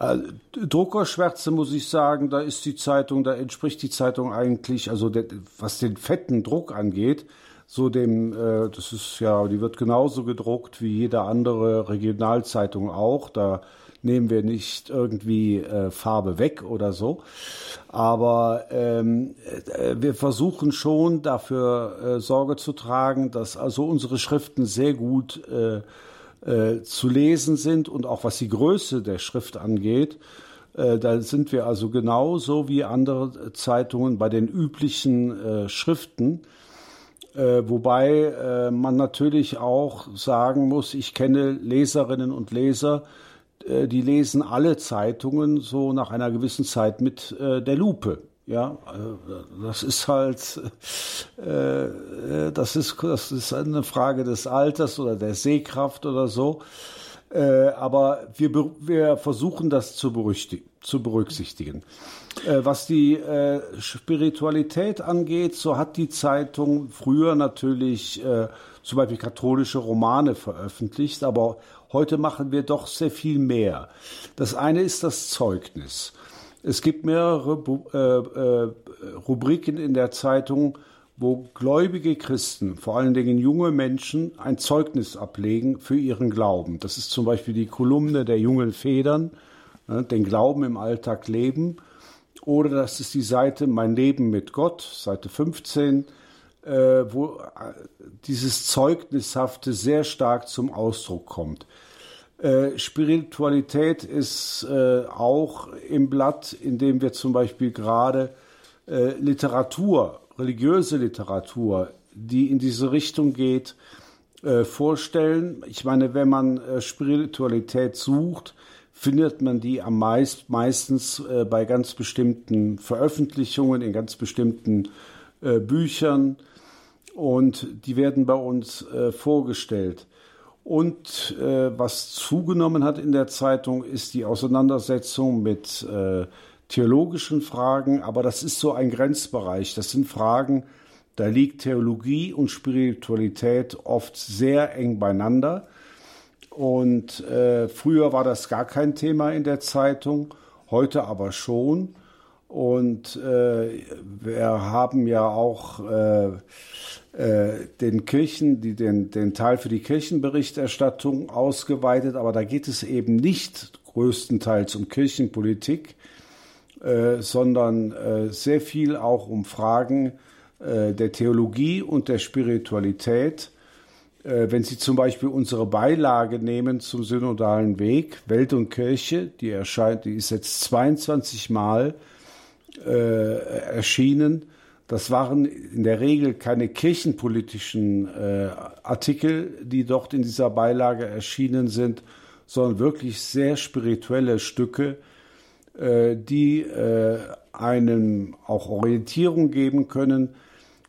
Äh, Druckerschwärze muss ich sagen, da ist die Zeitung, da entspricht die Zeitung eigentlich, also der, was den fetten Druck angeht, so dem, äh, das ist ja, die wird genauso gedruckt wie jede andere Regionalzeitung auch. Da nehmen wir nicht irgendwie äh, Farbe weg oder so. Aber ähm, äh, wir versuchen schon dafür äh, Sorge zu tragen, dass also unsere Schriften sehr gut äh, äh, zu lesen sind und auch was die Größe der Schrift angeht. Äh, da sind wir also genauso wie andere Zeitungen bei den üblichen Schriften. Äh, wobei äh, man natürlich auch sagen muss, ich kenne Leserinnen und Leser, die lesen alle Zeitungen so nach einer gewissen Zeit mit äh, der Lupe. Ja, äh, das ist halt, das ist, das ist eine Frage des Alters oder der Sehkraft oder so. aber wir, wir versuchen das zu, zu berücksichtigen. was die Spiritualität angeht, so hat die Zeitung früher natürlich zum Beispiel katholische Romane veröffentlicht, aber Heute machen wir doch sehr viel mehr. Das eine ist das Zeugnis. Es gibt mehrere äh, äh, Rubriken in der Zeitung, wo gläubige Christen, vor allen Dingen junge Menschen, ein Zeugnis ablegen für ihren Glauben. Das ist zum Beispiel die Kolumne der jungen Federn, den Glauben im Alltag leben. Oder das ist die Seite Mein Leben mit Gott, Seite 15, äh, wo äh, dieses Zeugnishafte sehr stark zum Ausdruck kommt. Äh, Spiritualität ist auch im Blatt, indem wir zum Beispiel gerade Literatur, religiöse Literatur, die in diese Richtung geht, vorstellen. Ich meine, wenn man Spiritualität sucht, findet man die am meist, meistens äh, bei ganz bestimmten Veröffentlichungen, in ganz bestimmten Büchern und die werden bei uns vorgestellt. Und äh, was zugenommen hat in der Zeitung, ist die Auseinandersetzung mit äh, theologischen Fragen. Aber das ist so ein Grenzbereich. Das sind Fragen, da liegt Theologie und Spiritualität oft sehr eng beieinander. Und äh, früher war das gar kein Thema in der Zeitung, heute aber schon. Und äh, wir haben ja auch äh, äh, den Kirchen, die, den, den Teil für die Kirchenberichterstattung ausgeweitet, aber da geht es eben nicht größtenteils um Kirchenpolitik, äh, sondern äh, sehr viel auch um Fragen der Theologie und der Spiritualität. Äh, wenn Sie zum Beispiel unsere Beilage nehmen zum synodalen Weg, Welt und Kirche, die erscheint, die ist jetzt 22 Mal äh, erschienen, das waren in der Regel keine kirchenpolitischen äh, Artikel, die dort in dieser Beilage erschienen sind, sondern wirklich sehr spirituelle Stücke, äh, die äh, einem auch Orientierung geben können.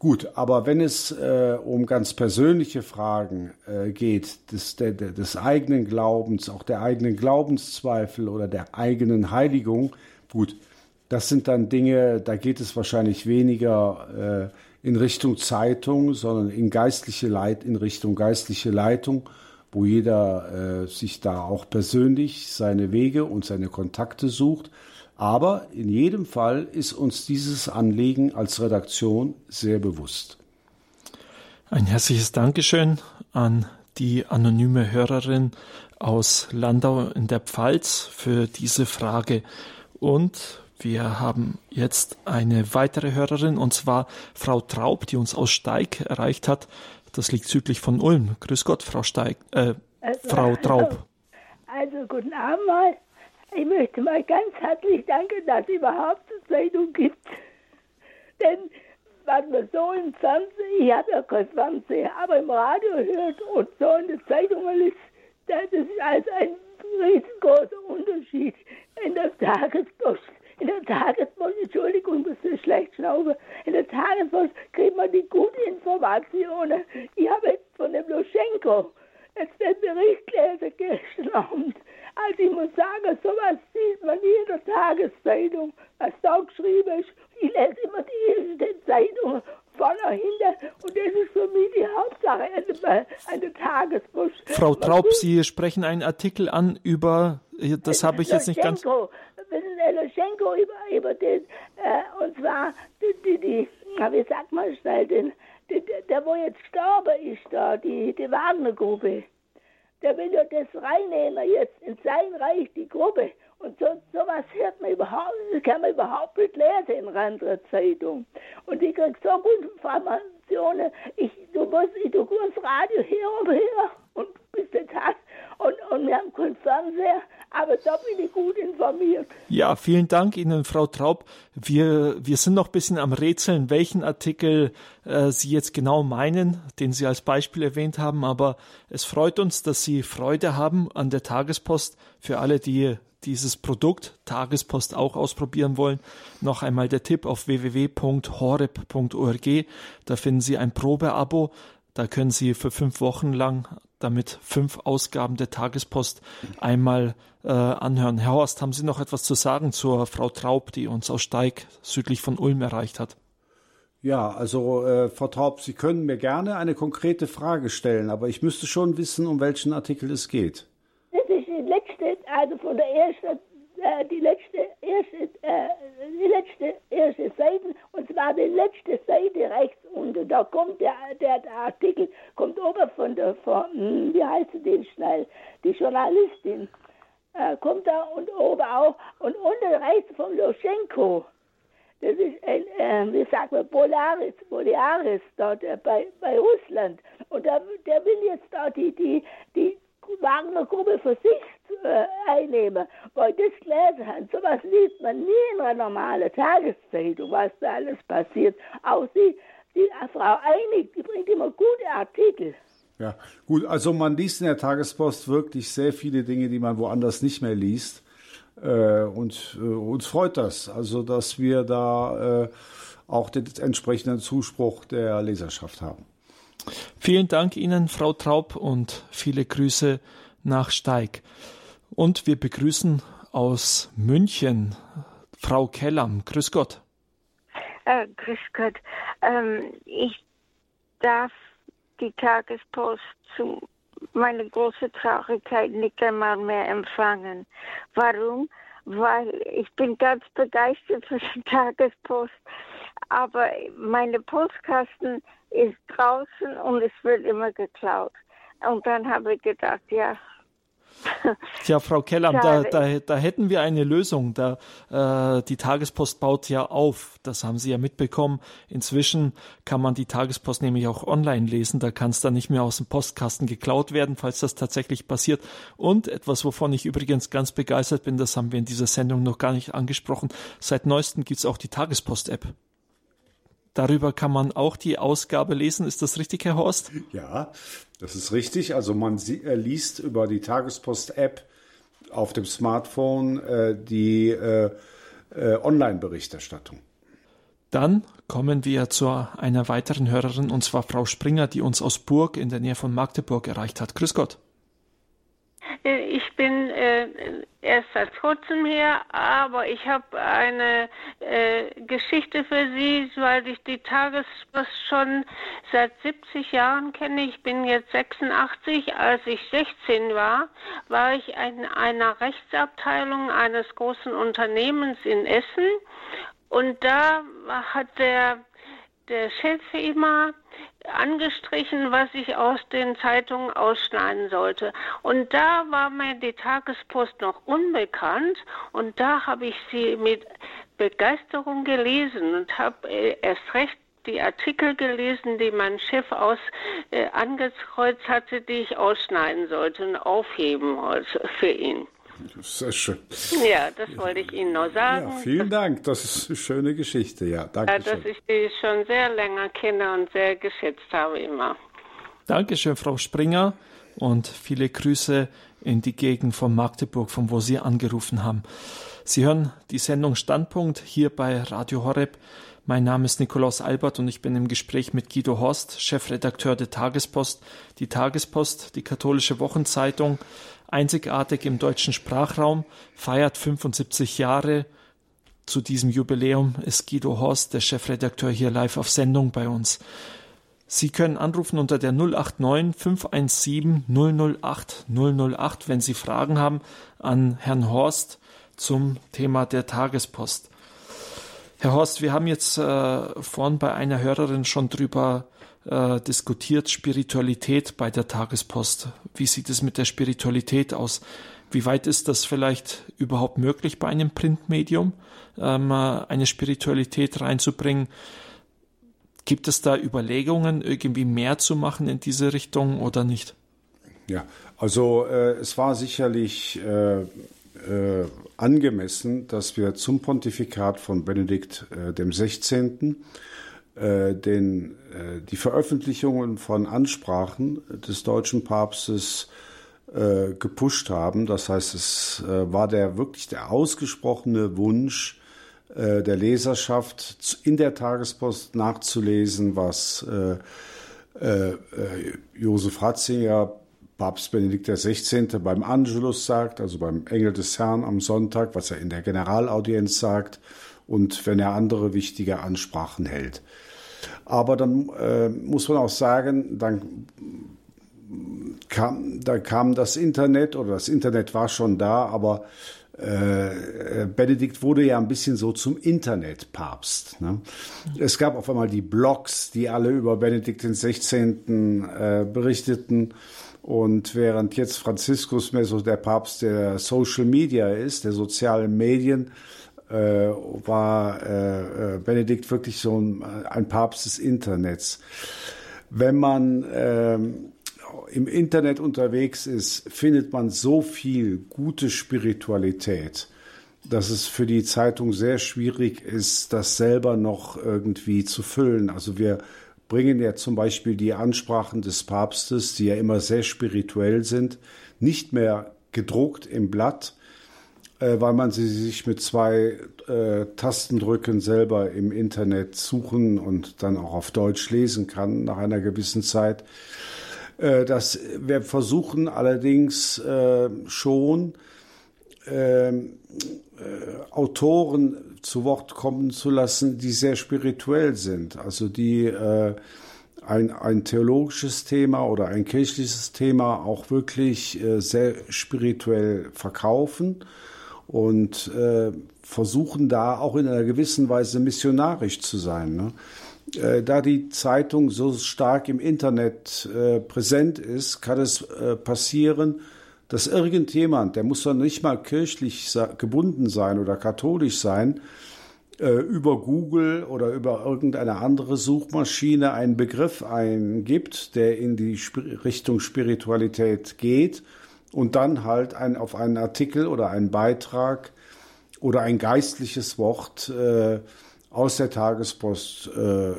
Gut, aber wenn es äh, um ganz persönliche Fragen äh, geht, des, der, des eigenen Glaubens, auch der eigenen Glaubenszweifel oder der eigenen Heiligung, gut, das sind dann Dinge, da geht es wahrscheinlich weniger äh, in Richtung Zeitung, sondern in geistliche Leit, in Richtung geistliche Leitung, wo jeder äh, sich da auch persönlich seine Wege und seine Kontakte sucht. Aber in jedem Fall ist uns dieses Anliegen als Redaktion sehr bewusst. Ein herzliches Dankeschön an die anonyme Hörerin aus Landau in der Pfalz für diese Frage und wir haben jetzt eine weitere Hörerin und zwar Frau Traub, die uns aus Steig erreicht hat. Das liegt südlich von Ulm. Grüß Gott, Frau Steig, äh, also, Frau Traub. Also guten Abend mal. Ich möchte mal ganz herzlich danken, dass es überhaupt eine Zeitung gibt. Denn was man so im Fernsehen, ich habe ja kein Fernsehen, aber im Radio hört und so in den Zeitungen liest, das ist also ein riesengroßer Unterschied in der Tagespost in der Tagespost, Entschuldigung, das ist schlecht schnaufe, in der Tagespost kriegt man die guten Informationen. Ich habe jetzt von dem Luschenko jetzt den Bericht gelesen. Also ich muss sagen, sowas sieht man nie in der Tageszeitung, was da geschrieben ist. Ich lese immer die, die Zeitung vorne, hinter. Und das ist für mich die Hauptsache an der Tagespost. Frau Traub, Sie sprechen einen Artikel an über, das habe ich jetzt nicht ganz... Luschenko über, über den, äh, und zwar die, die, die, wie sagt man schnell, den, die, der, wo jetzt gestorben ist, da, die, die Wagner-Gruppe, der will ja das reinnehmen jetzt in sein Reich, die Gruppe. Und so, sowas hört man überhaupt, das kann man überhaupt nicht lesen in einer anderen Zeitung. Und ich kriege so gute Informationen. Ich, du musst, ich, du das Radio hier und her und bis den Tag. Und, und wir haben keinen Fernseher, aber da bin ich gut informiert. Ja, vielen Dank Ihnen, Frau Traub. Wir, wir sind noch ein bisschen am Rätseln, welchen Artikel äh, Sie jetzt genau meinen, den Sie als Beispiel erwähnt haben. Aber es freut uns, dass Sie Freude haben an der Tagespost. Für alle, die dieses Produkt Tagespost auch ausprobieren wollen, noch einmal der Tipp auf www.horeb.org. Da finden Sie ein Probeabo. Da können Sie für fünf Wochen lang damit fünf Ausgaben der Tagespost einmal äh, anhören. Herr Horst, haben Sie noch etwas zu sagen zur Frau Traub, die uns aus Steig südlich von Ulm erreicht hat? Ja, also äh, Frau Traub, Sie können mir gerne eine konkrete Frage stellen, aber ich müsste schon wissen, um welchen Artikel es geht. Das ist die letzte, also von der ersten, äh, die letzte, erste, äh, die letzte, erste Seite, und zwar die letzte Seite rechts unten. Da kommt der, der, der Artikel, kommt oben von der, von, hm, wie heißt sie denn schnell, die Journalistin, äh, kommt da und oben auch, und unten rechts von Loschenko. Das ist ein, äh, wie sagt man, Polaris, Polaris dort äh, bei, bei Russland. Und der, der will jetzt da die, die, die Wagner-Gruppe für sich äh, einnehmen, weil das gelesen haben. Sowas liest man nie in einer normalen Tageszeitung, was da alles passiert. Auch sie, die Frau Einig, die bringt immer gute Artikel. Ja, gut, also man liest in der Tagespost wirklich sehr viele Dinge, die man woanders nicht mehr liest. Äh, und äh, uns freut das, also dass wir da äh, auch den entsprechenden Zuspruch der Leserschaft haben. Vielen Dank Ihnen, Frau Traub, und viele Grüße nach Steig. Und wir begrüßen aus München Frau Kellam. Grüß Gott. Äh, grüß Gott. Ähm, ich darf die Tagespost zu meine große Traurigkeit nicht einmal mehr empfangen. Warum? Weil ich bin ganz begeistert für die Tagespost, aber meine Postkasten ist draußen und es wird immer geklaut. Und dann habe ich gedacht, ja, Tja, Frau Kellam, da, da, da hätten wir eine Lösung. Da, äh, die Tagespost baut ja auf. Das haben Sie ja mitbekommen. Inzwischen kann man die Tagespost nämlich auch online lesen. Da kann es dann nicht mehr aus dem Postkasten geklaut werden, falls das tatsächlich passiert. Und etwas, wovon ich übrigens ganz begeistert bin, das haben wir in dieser Sendung noch gar nicht angesprochen. Seit neuestem gibt es auch die Tagespost-App. Darüber kann man auch die Ausgabe lesen. Ist das richtig, Herr Horst? Ja, das ist richtig. Also man äh, liest über die Tagespost-App auf dem Smartphone äh, die äh, äh, Online-Berichterstattung. Dann kommen wir zu einer weiteren Hörerin, und zwar Frau Springer, die uns aus Burg in der Nähe von Magdeburg erreicht hat. Grüß Gott. Äh, ich bin äh, erst seit kurzem her, aber ich habe eine äh, Geschichte für Sie, weil ich die Tagespost schon seit 70 Jahren kenne. Ich bin jetzt 86. Als ich 16 war, war ich in einer Rechtsabteilung eines großen Unternehmens in Essen und da hat der der Chef immer angestrichen, was ich aus den Zeitungen ausschneiden sollte. Und da war mir die Tagespost noch unbekannt und da habe ich sie mit Begeisterung gelesen und habe äh, erst recht die Artikel gelesen, die mein Chef aus äh, angekreuzt hatte, die ich ausschneiden sollte und aufheben wollte für ihn. Sehr schön. Ja, das wollte ich Ihnen noch sagen. Ja, vielen Dank, das ist eine schöne Geschichte, ja. Danke ja, dass ich die schon sehr länger kenne und sehr geschätzt habe immer. Dankeschön, Frau Springer, und viele Grüße in die Gegend von Magdeburg, von wo Sie angerufen haben. Sie hören die Sendung Standpunkt hier bei Radio Horeb. Mein Name ist Nikolaus Albert und ich bin im Gespräch mit Guido Horst, Chefredakteur der Tagespost. Die Tagespost, die katholische Wochenzeitung, einzigartig im deutschen Sprachraum, feiert 75 Jahre zu diesem Jubiläum ist Guido Horst, der Chefredakteur, hier live auf Sendung bei uns. Sie können anrufen unter der 089 517 008 008, wenn Sie Fragen haben an Herrn Horst zum Thema der Tagespost. Herr Horst, wir haben jetzt äh, vorhin bei einer Hörerin schon drüber äh, diskutiert, Spiritualität bei der Tagespost. Wie sieht es mit der Spiritualität aus? Wie weit ist das vielleicht überhaupt möglich bei einem Printmedium, ähm, äh, eine Spiritualität reinzubringen? Gibt es da Überlegungen, irgendwie mehr zu machen in diese Richtung oder nicht? Ja, also äh, es war sicherlich äh, äh, angemessen, dass wir zum Pontifikat von Benedikt äh, dem 16. Äh, den, äh, die Veröffentlichungen von Ansprachen des deutschen Papstes äh, gepusht haben. Das heißt, es äh, war der wirklich der ausgesprochene Wunsch äh, der Leserschaft in der Tagespost nachzulesen, was Josef Ratzinger, Papst Benedikt XVI. beim Angelus sagt, also beim Engel des Herrn am Sonntag, was er in der Generalaudienz sagt und wenn er andere wichtige Ansprachen hält. Aber dann äh, muss man auch sagen, dann kam, da kam das Internet oder das Internet war schon da, aber äh, Benedikt wurde ja ein bisschen so zum Internetpapst. Ne? Es gab auf einmal die Blogs, die alle über Benedikt XVI. Äh, berichteten. Und während jetzt Franziskus mehr so der Papst der Social Media ist, der sozialen Medien, äh, war äh, äh Benedikt wirklich so ein, ein Papst des Internets. Wenn man ähm, im Internet unterwegs ist, findet man so viel gute Spiritualität, dass es für die Zeitung sehr schwierig ist, das selber noch irgendwie zu füllen. Also wir bringen ja zum Beispiel die Ansprachen des Papstes, die ja immer sehr spirituell sind, nicht mehr gedruckt im Blatt, äh, weil man sie sich mit zwei äh, Tastendrücken selber im Internet suchen und dann auch auf Deutsch lesen kann nach einer gewissen Zeit. Äh, das, wir versuchen allerdings äh, schon, ähm, äh, Autoren zu Wort kommen zu lassen, die sehr spirituell sind, also die äh, ein, ein theologisches Thema oder ein kirchliches Thema auch wirklich äh, sehr spirituell verkaufen und äh, versuchen da auch in einer gewissen Weise missionarisch zu sein. Ne? Äh, da die Zeitung so stark im Internet äh, präsent ist, kann es äh, passieren, dass irgendjemand, der muss doch nicht mal kirchlich gebunden sein oder katholisch sein, äh, über Google oder über irgendeine andere Suchmaschine einen Begriff eingibt, der in die Sp Richtung Spiritualität geht und dann halt ein, auf einen Artikel oder einen Beitrag oder ein geistliches Wort äh, aus der Tagespost äh, äh,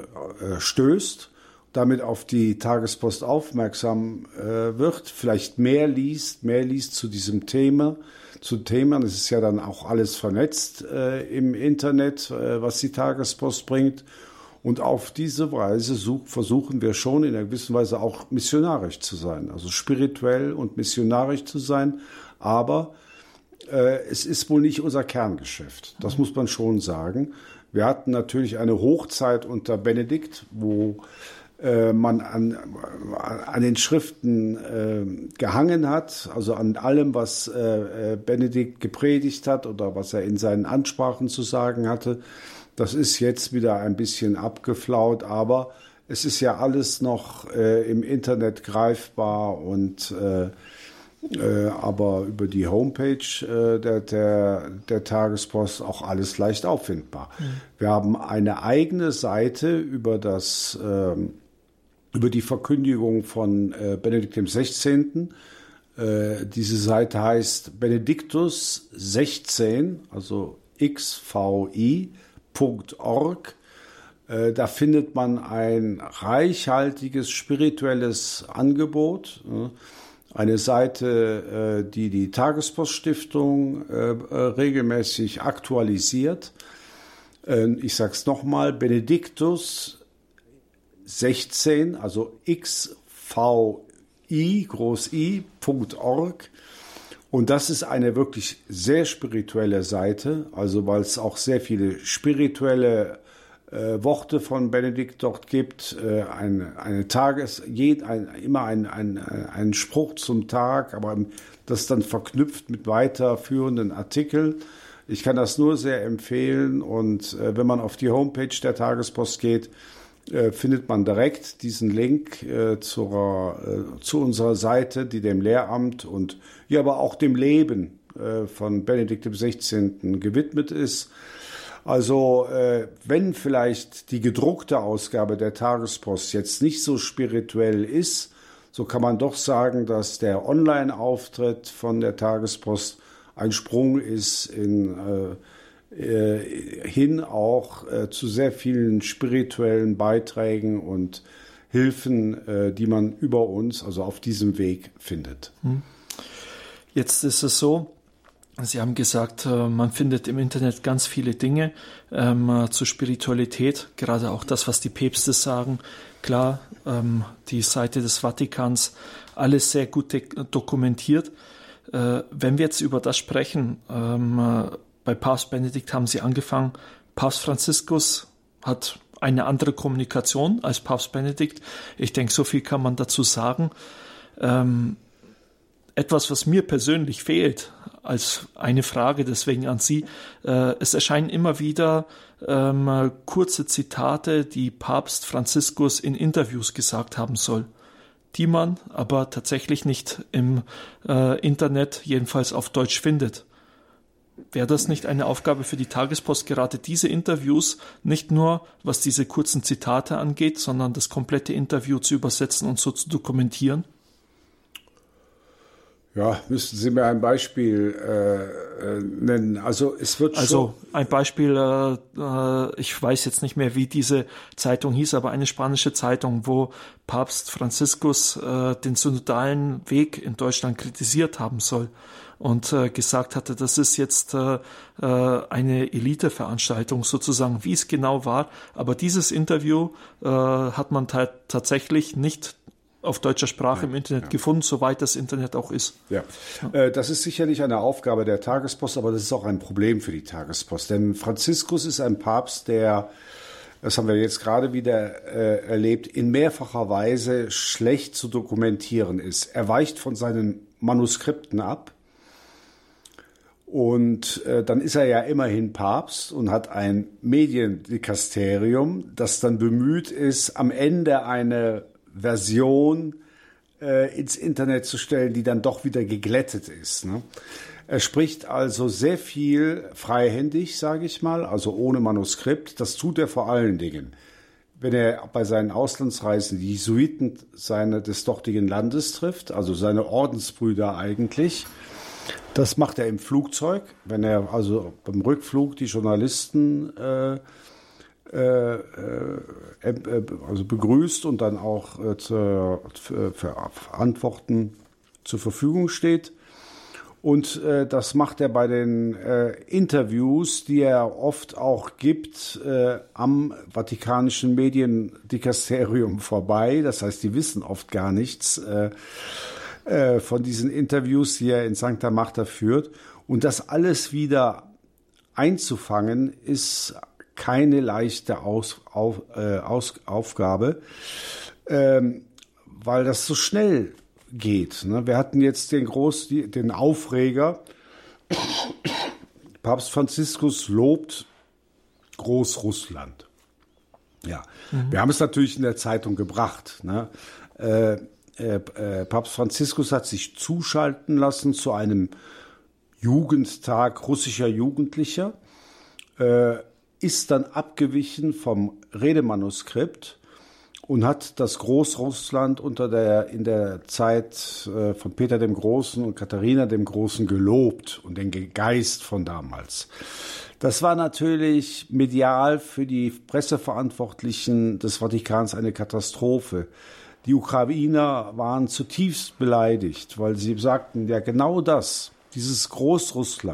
stößt, damit auf die Tagespost aufmerksam äh, wird, vielleicht mehr liest, mehr liest zu diesem Thema, zu Themen. Es ist ja dann auch alles vernetzt äh, im Internet, äh, was die Tagespost bringt. Und auf diese Weise such, versuchen wir schon in einer gewissen Weise auch missionarisch zu sein, also spirituell und missionarisch zu sein. Aber äh, es ist wohl nicht unser Kerngeschäft. Das muss man schon sagen. Wir hatten natürlich eine Hochzeit unter Benedikt, wo äh, man an, an den Schriften äh, gehangen hat, also an allem, was äh, äh, Benedikt gepredigt hat oder was er in seinen Ansprachen zu sagen hatte. Das ist jetzt wieder ein bisschen abgeflaut, aber es ist ja alles noch äh, im Internet greifbar und äh, äh, aber über die Homepage äh, der, der, der Tagespost auch alles leicht auffindbar. Mhm. Wir haben eine eigene Seite über das ähm, über die Verkündigung von äh, Benedikt XVI. Äh, diese Seite heißt Benediktus 16, also xvi.org. Äh, da findet man ein reichhaltiges spirituelles Angebot. Äh, eine Seite, äh, die die Tagespoststiftung äh, regelmäßig aktualisiert. Ich sage es nochmal, Benediktus 16, also xvi, groß i.org. Und das ist eine wirklich sehr spirituelle Seite, also weil es auch sehr viele spirituelle äh, Worte von Benedikt dort gibt, äh, eine, eine Tages, jed, ein, immer ein, ein, ein Spruch zum Tag, aber das dann verknüpft mit weiterführenden Artikeln. Ich kann das nur sehr empfehlen und äh, wenn man auf die Homepage der Tagespost geht, äh, findet man direkt diesen Link äh, zur, äh, zu unserer Seite, die dem Lehramt und ja, aber auch dem Leben äh, von Benedikt XVI. gewidmet ist. Also äh, wenn vielleicht die gedruckte Ausgabe der Tagespost jetzt nicht so spirituell ist, so kann man doch sagen, dass der Online-Auftritt von der Tagespost ein Sprung ist in äh, äh, hin auch äh, zu sehr vielen spirituellen Beiträgen und Hilfen, äh, die man über uns, also auf diesem Weg findet. Hm. Jetzt ist es so, Sie haben gesagt, man findet im Internet ganz viele Dinge ähm, zur Spiritualität, gerade auch das, was die Päpste sagen. Klar, ähm, die Seite des Vatikans, alles sehr gut dokumentiert. Äh, wenn wir jetzt über das sprechen, ähm, bei Papst Benedikt haben sie angefangen. Papst Franziskus hat eine andere Kommunikation als Papst Benedikt. Ich denke, so viel kann man dazu sagen. Ähm, etwas, was mir persönlich fehlt, als eine Frage deswegen an Sie. Äh, es erscheinen immer wieder ähm, kurze Zitate, die Papst Franziskus in Interviews gesagt haben soll, die man aber tatsächlich nicht im äh, Internet, jedenfalls auf Deutsch findet. Wäre das nicht eine Aufgabe für die Tagespost, gerade diese Interviews nicht nur, was diese kurzen Zitate angeht, sondern das komplette Interview zu übersetzen und so zu dokumentieren? Ja, müssten Sie mir ein Beispiel äh, äh nennen. Also es wird also ein Beispiel. Äh, äh, ich weiß jetzt nicht mehr, wie diese Zeitung hieß, aber eine spanische Zeitung, wo Papst Franziskus äh, den synodalen Weg in Deutschland kritisiert haben soll und äh, gesagt hatte, das ist jetzt äh, äh, eine Eliteveranstaltung sozusagen, wie es genau war. Aber dieses Interview äh, hat man tatsächlich nicht auf deutscher Sprache ja, im Internet ja. gefunden, soweit das Internet auch ist. Ja, ja. Äh, das ist sicherlich eine Aufgabe der Tagespost, aber das ist auch ein Problem für die Tagespost. Denn Franziskus ist ein Papst, der, das haben wir jetzt gerade wieder äh, erlebt, in mehrfacher Weise schlecht zu dokumentieren ist. Er weicht von seinen Manuskripten ab. Und äh, dann ist er ja immerhin Papst und hat ein Mediendikasterium, das dann bemüht ist, am Ende eine Version äh, ins Internet zu stellen, die dann doch wieder geglättet ist. Ne? Er spricht also sehr viel freihändig, sage ich mal, also ohne Manuskript. Das tut er vor allen Dingen, wenn er bei seinen Auslandsreisen die Jesuiten seine, des dortigen Landes trifft, also seine Ordensbrüder eigentlich das macht er im Flugzeug, wenn er also beim Rückflug die Journalisten äh, äh, äh, also begrüßt und dann auch äh, zur, für, für Antworten zur Verfügung steht. Und äh, das macht er bei den äh, Interviews, die er oft auch gibt, äh, am Vatikanischen Mediendikasterium vorbei. Das heißt, die wissen oft gar nichts. Äh, von diesen Interviews, die er in Sancta Marta führt. Und das alles wieder einzufangen, ist keine leichte Aus, auf, äh, Aus, Aufgabe, ähm, weil das so schnell geht. Ne? Wir hatten jetzt den, Groß, den Aufreger, Papst Franziskus lobt Großrussland. Ja, mhm. wir haben es natürlich in der Zeitung gebracht. Ne? Äh, äh, äh, Papst Franziskus hat sich zuschalten lassen zu einem Jugendtag russischer Jugendlicher, äh, ist dann abgewichen vom Redemanuskript und hat das Großrussland unter der, in der Zeit äh, von Peter dem Großen und Katharina dem Großen gelobt und den Geist von damals. Das war natürlich medial für die Presseverantwortlichen des Vatikans eine Katastrophe. Die Ukrainer waren zutiefst beleidigt, weil sie sagten, ja genau das, dieses Großrussland,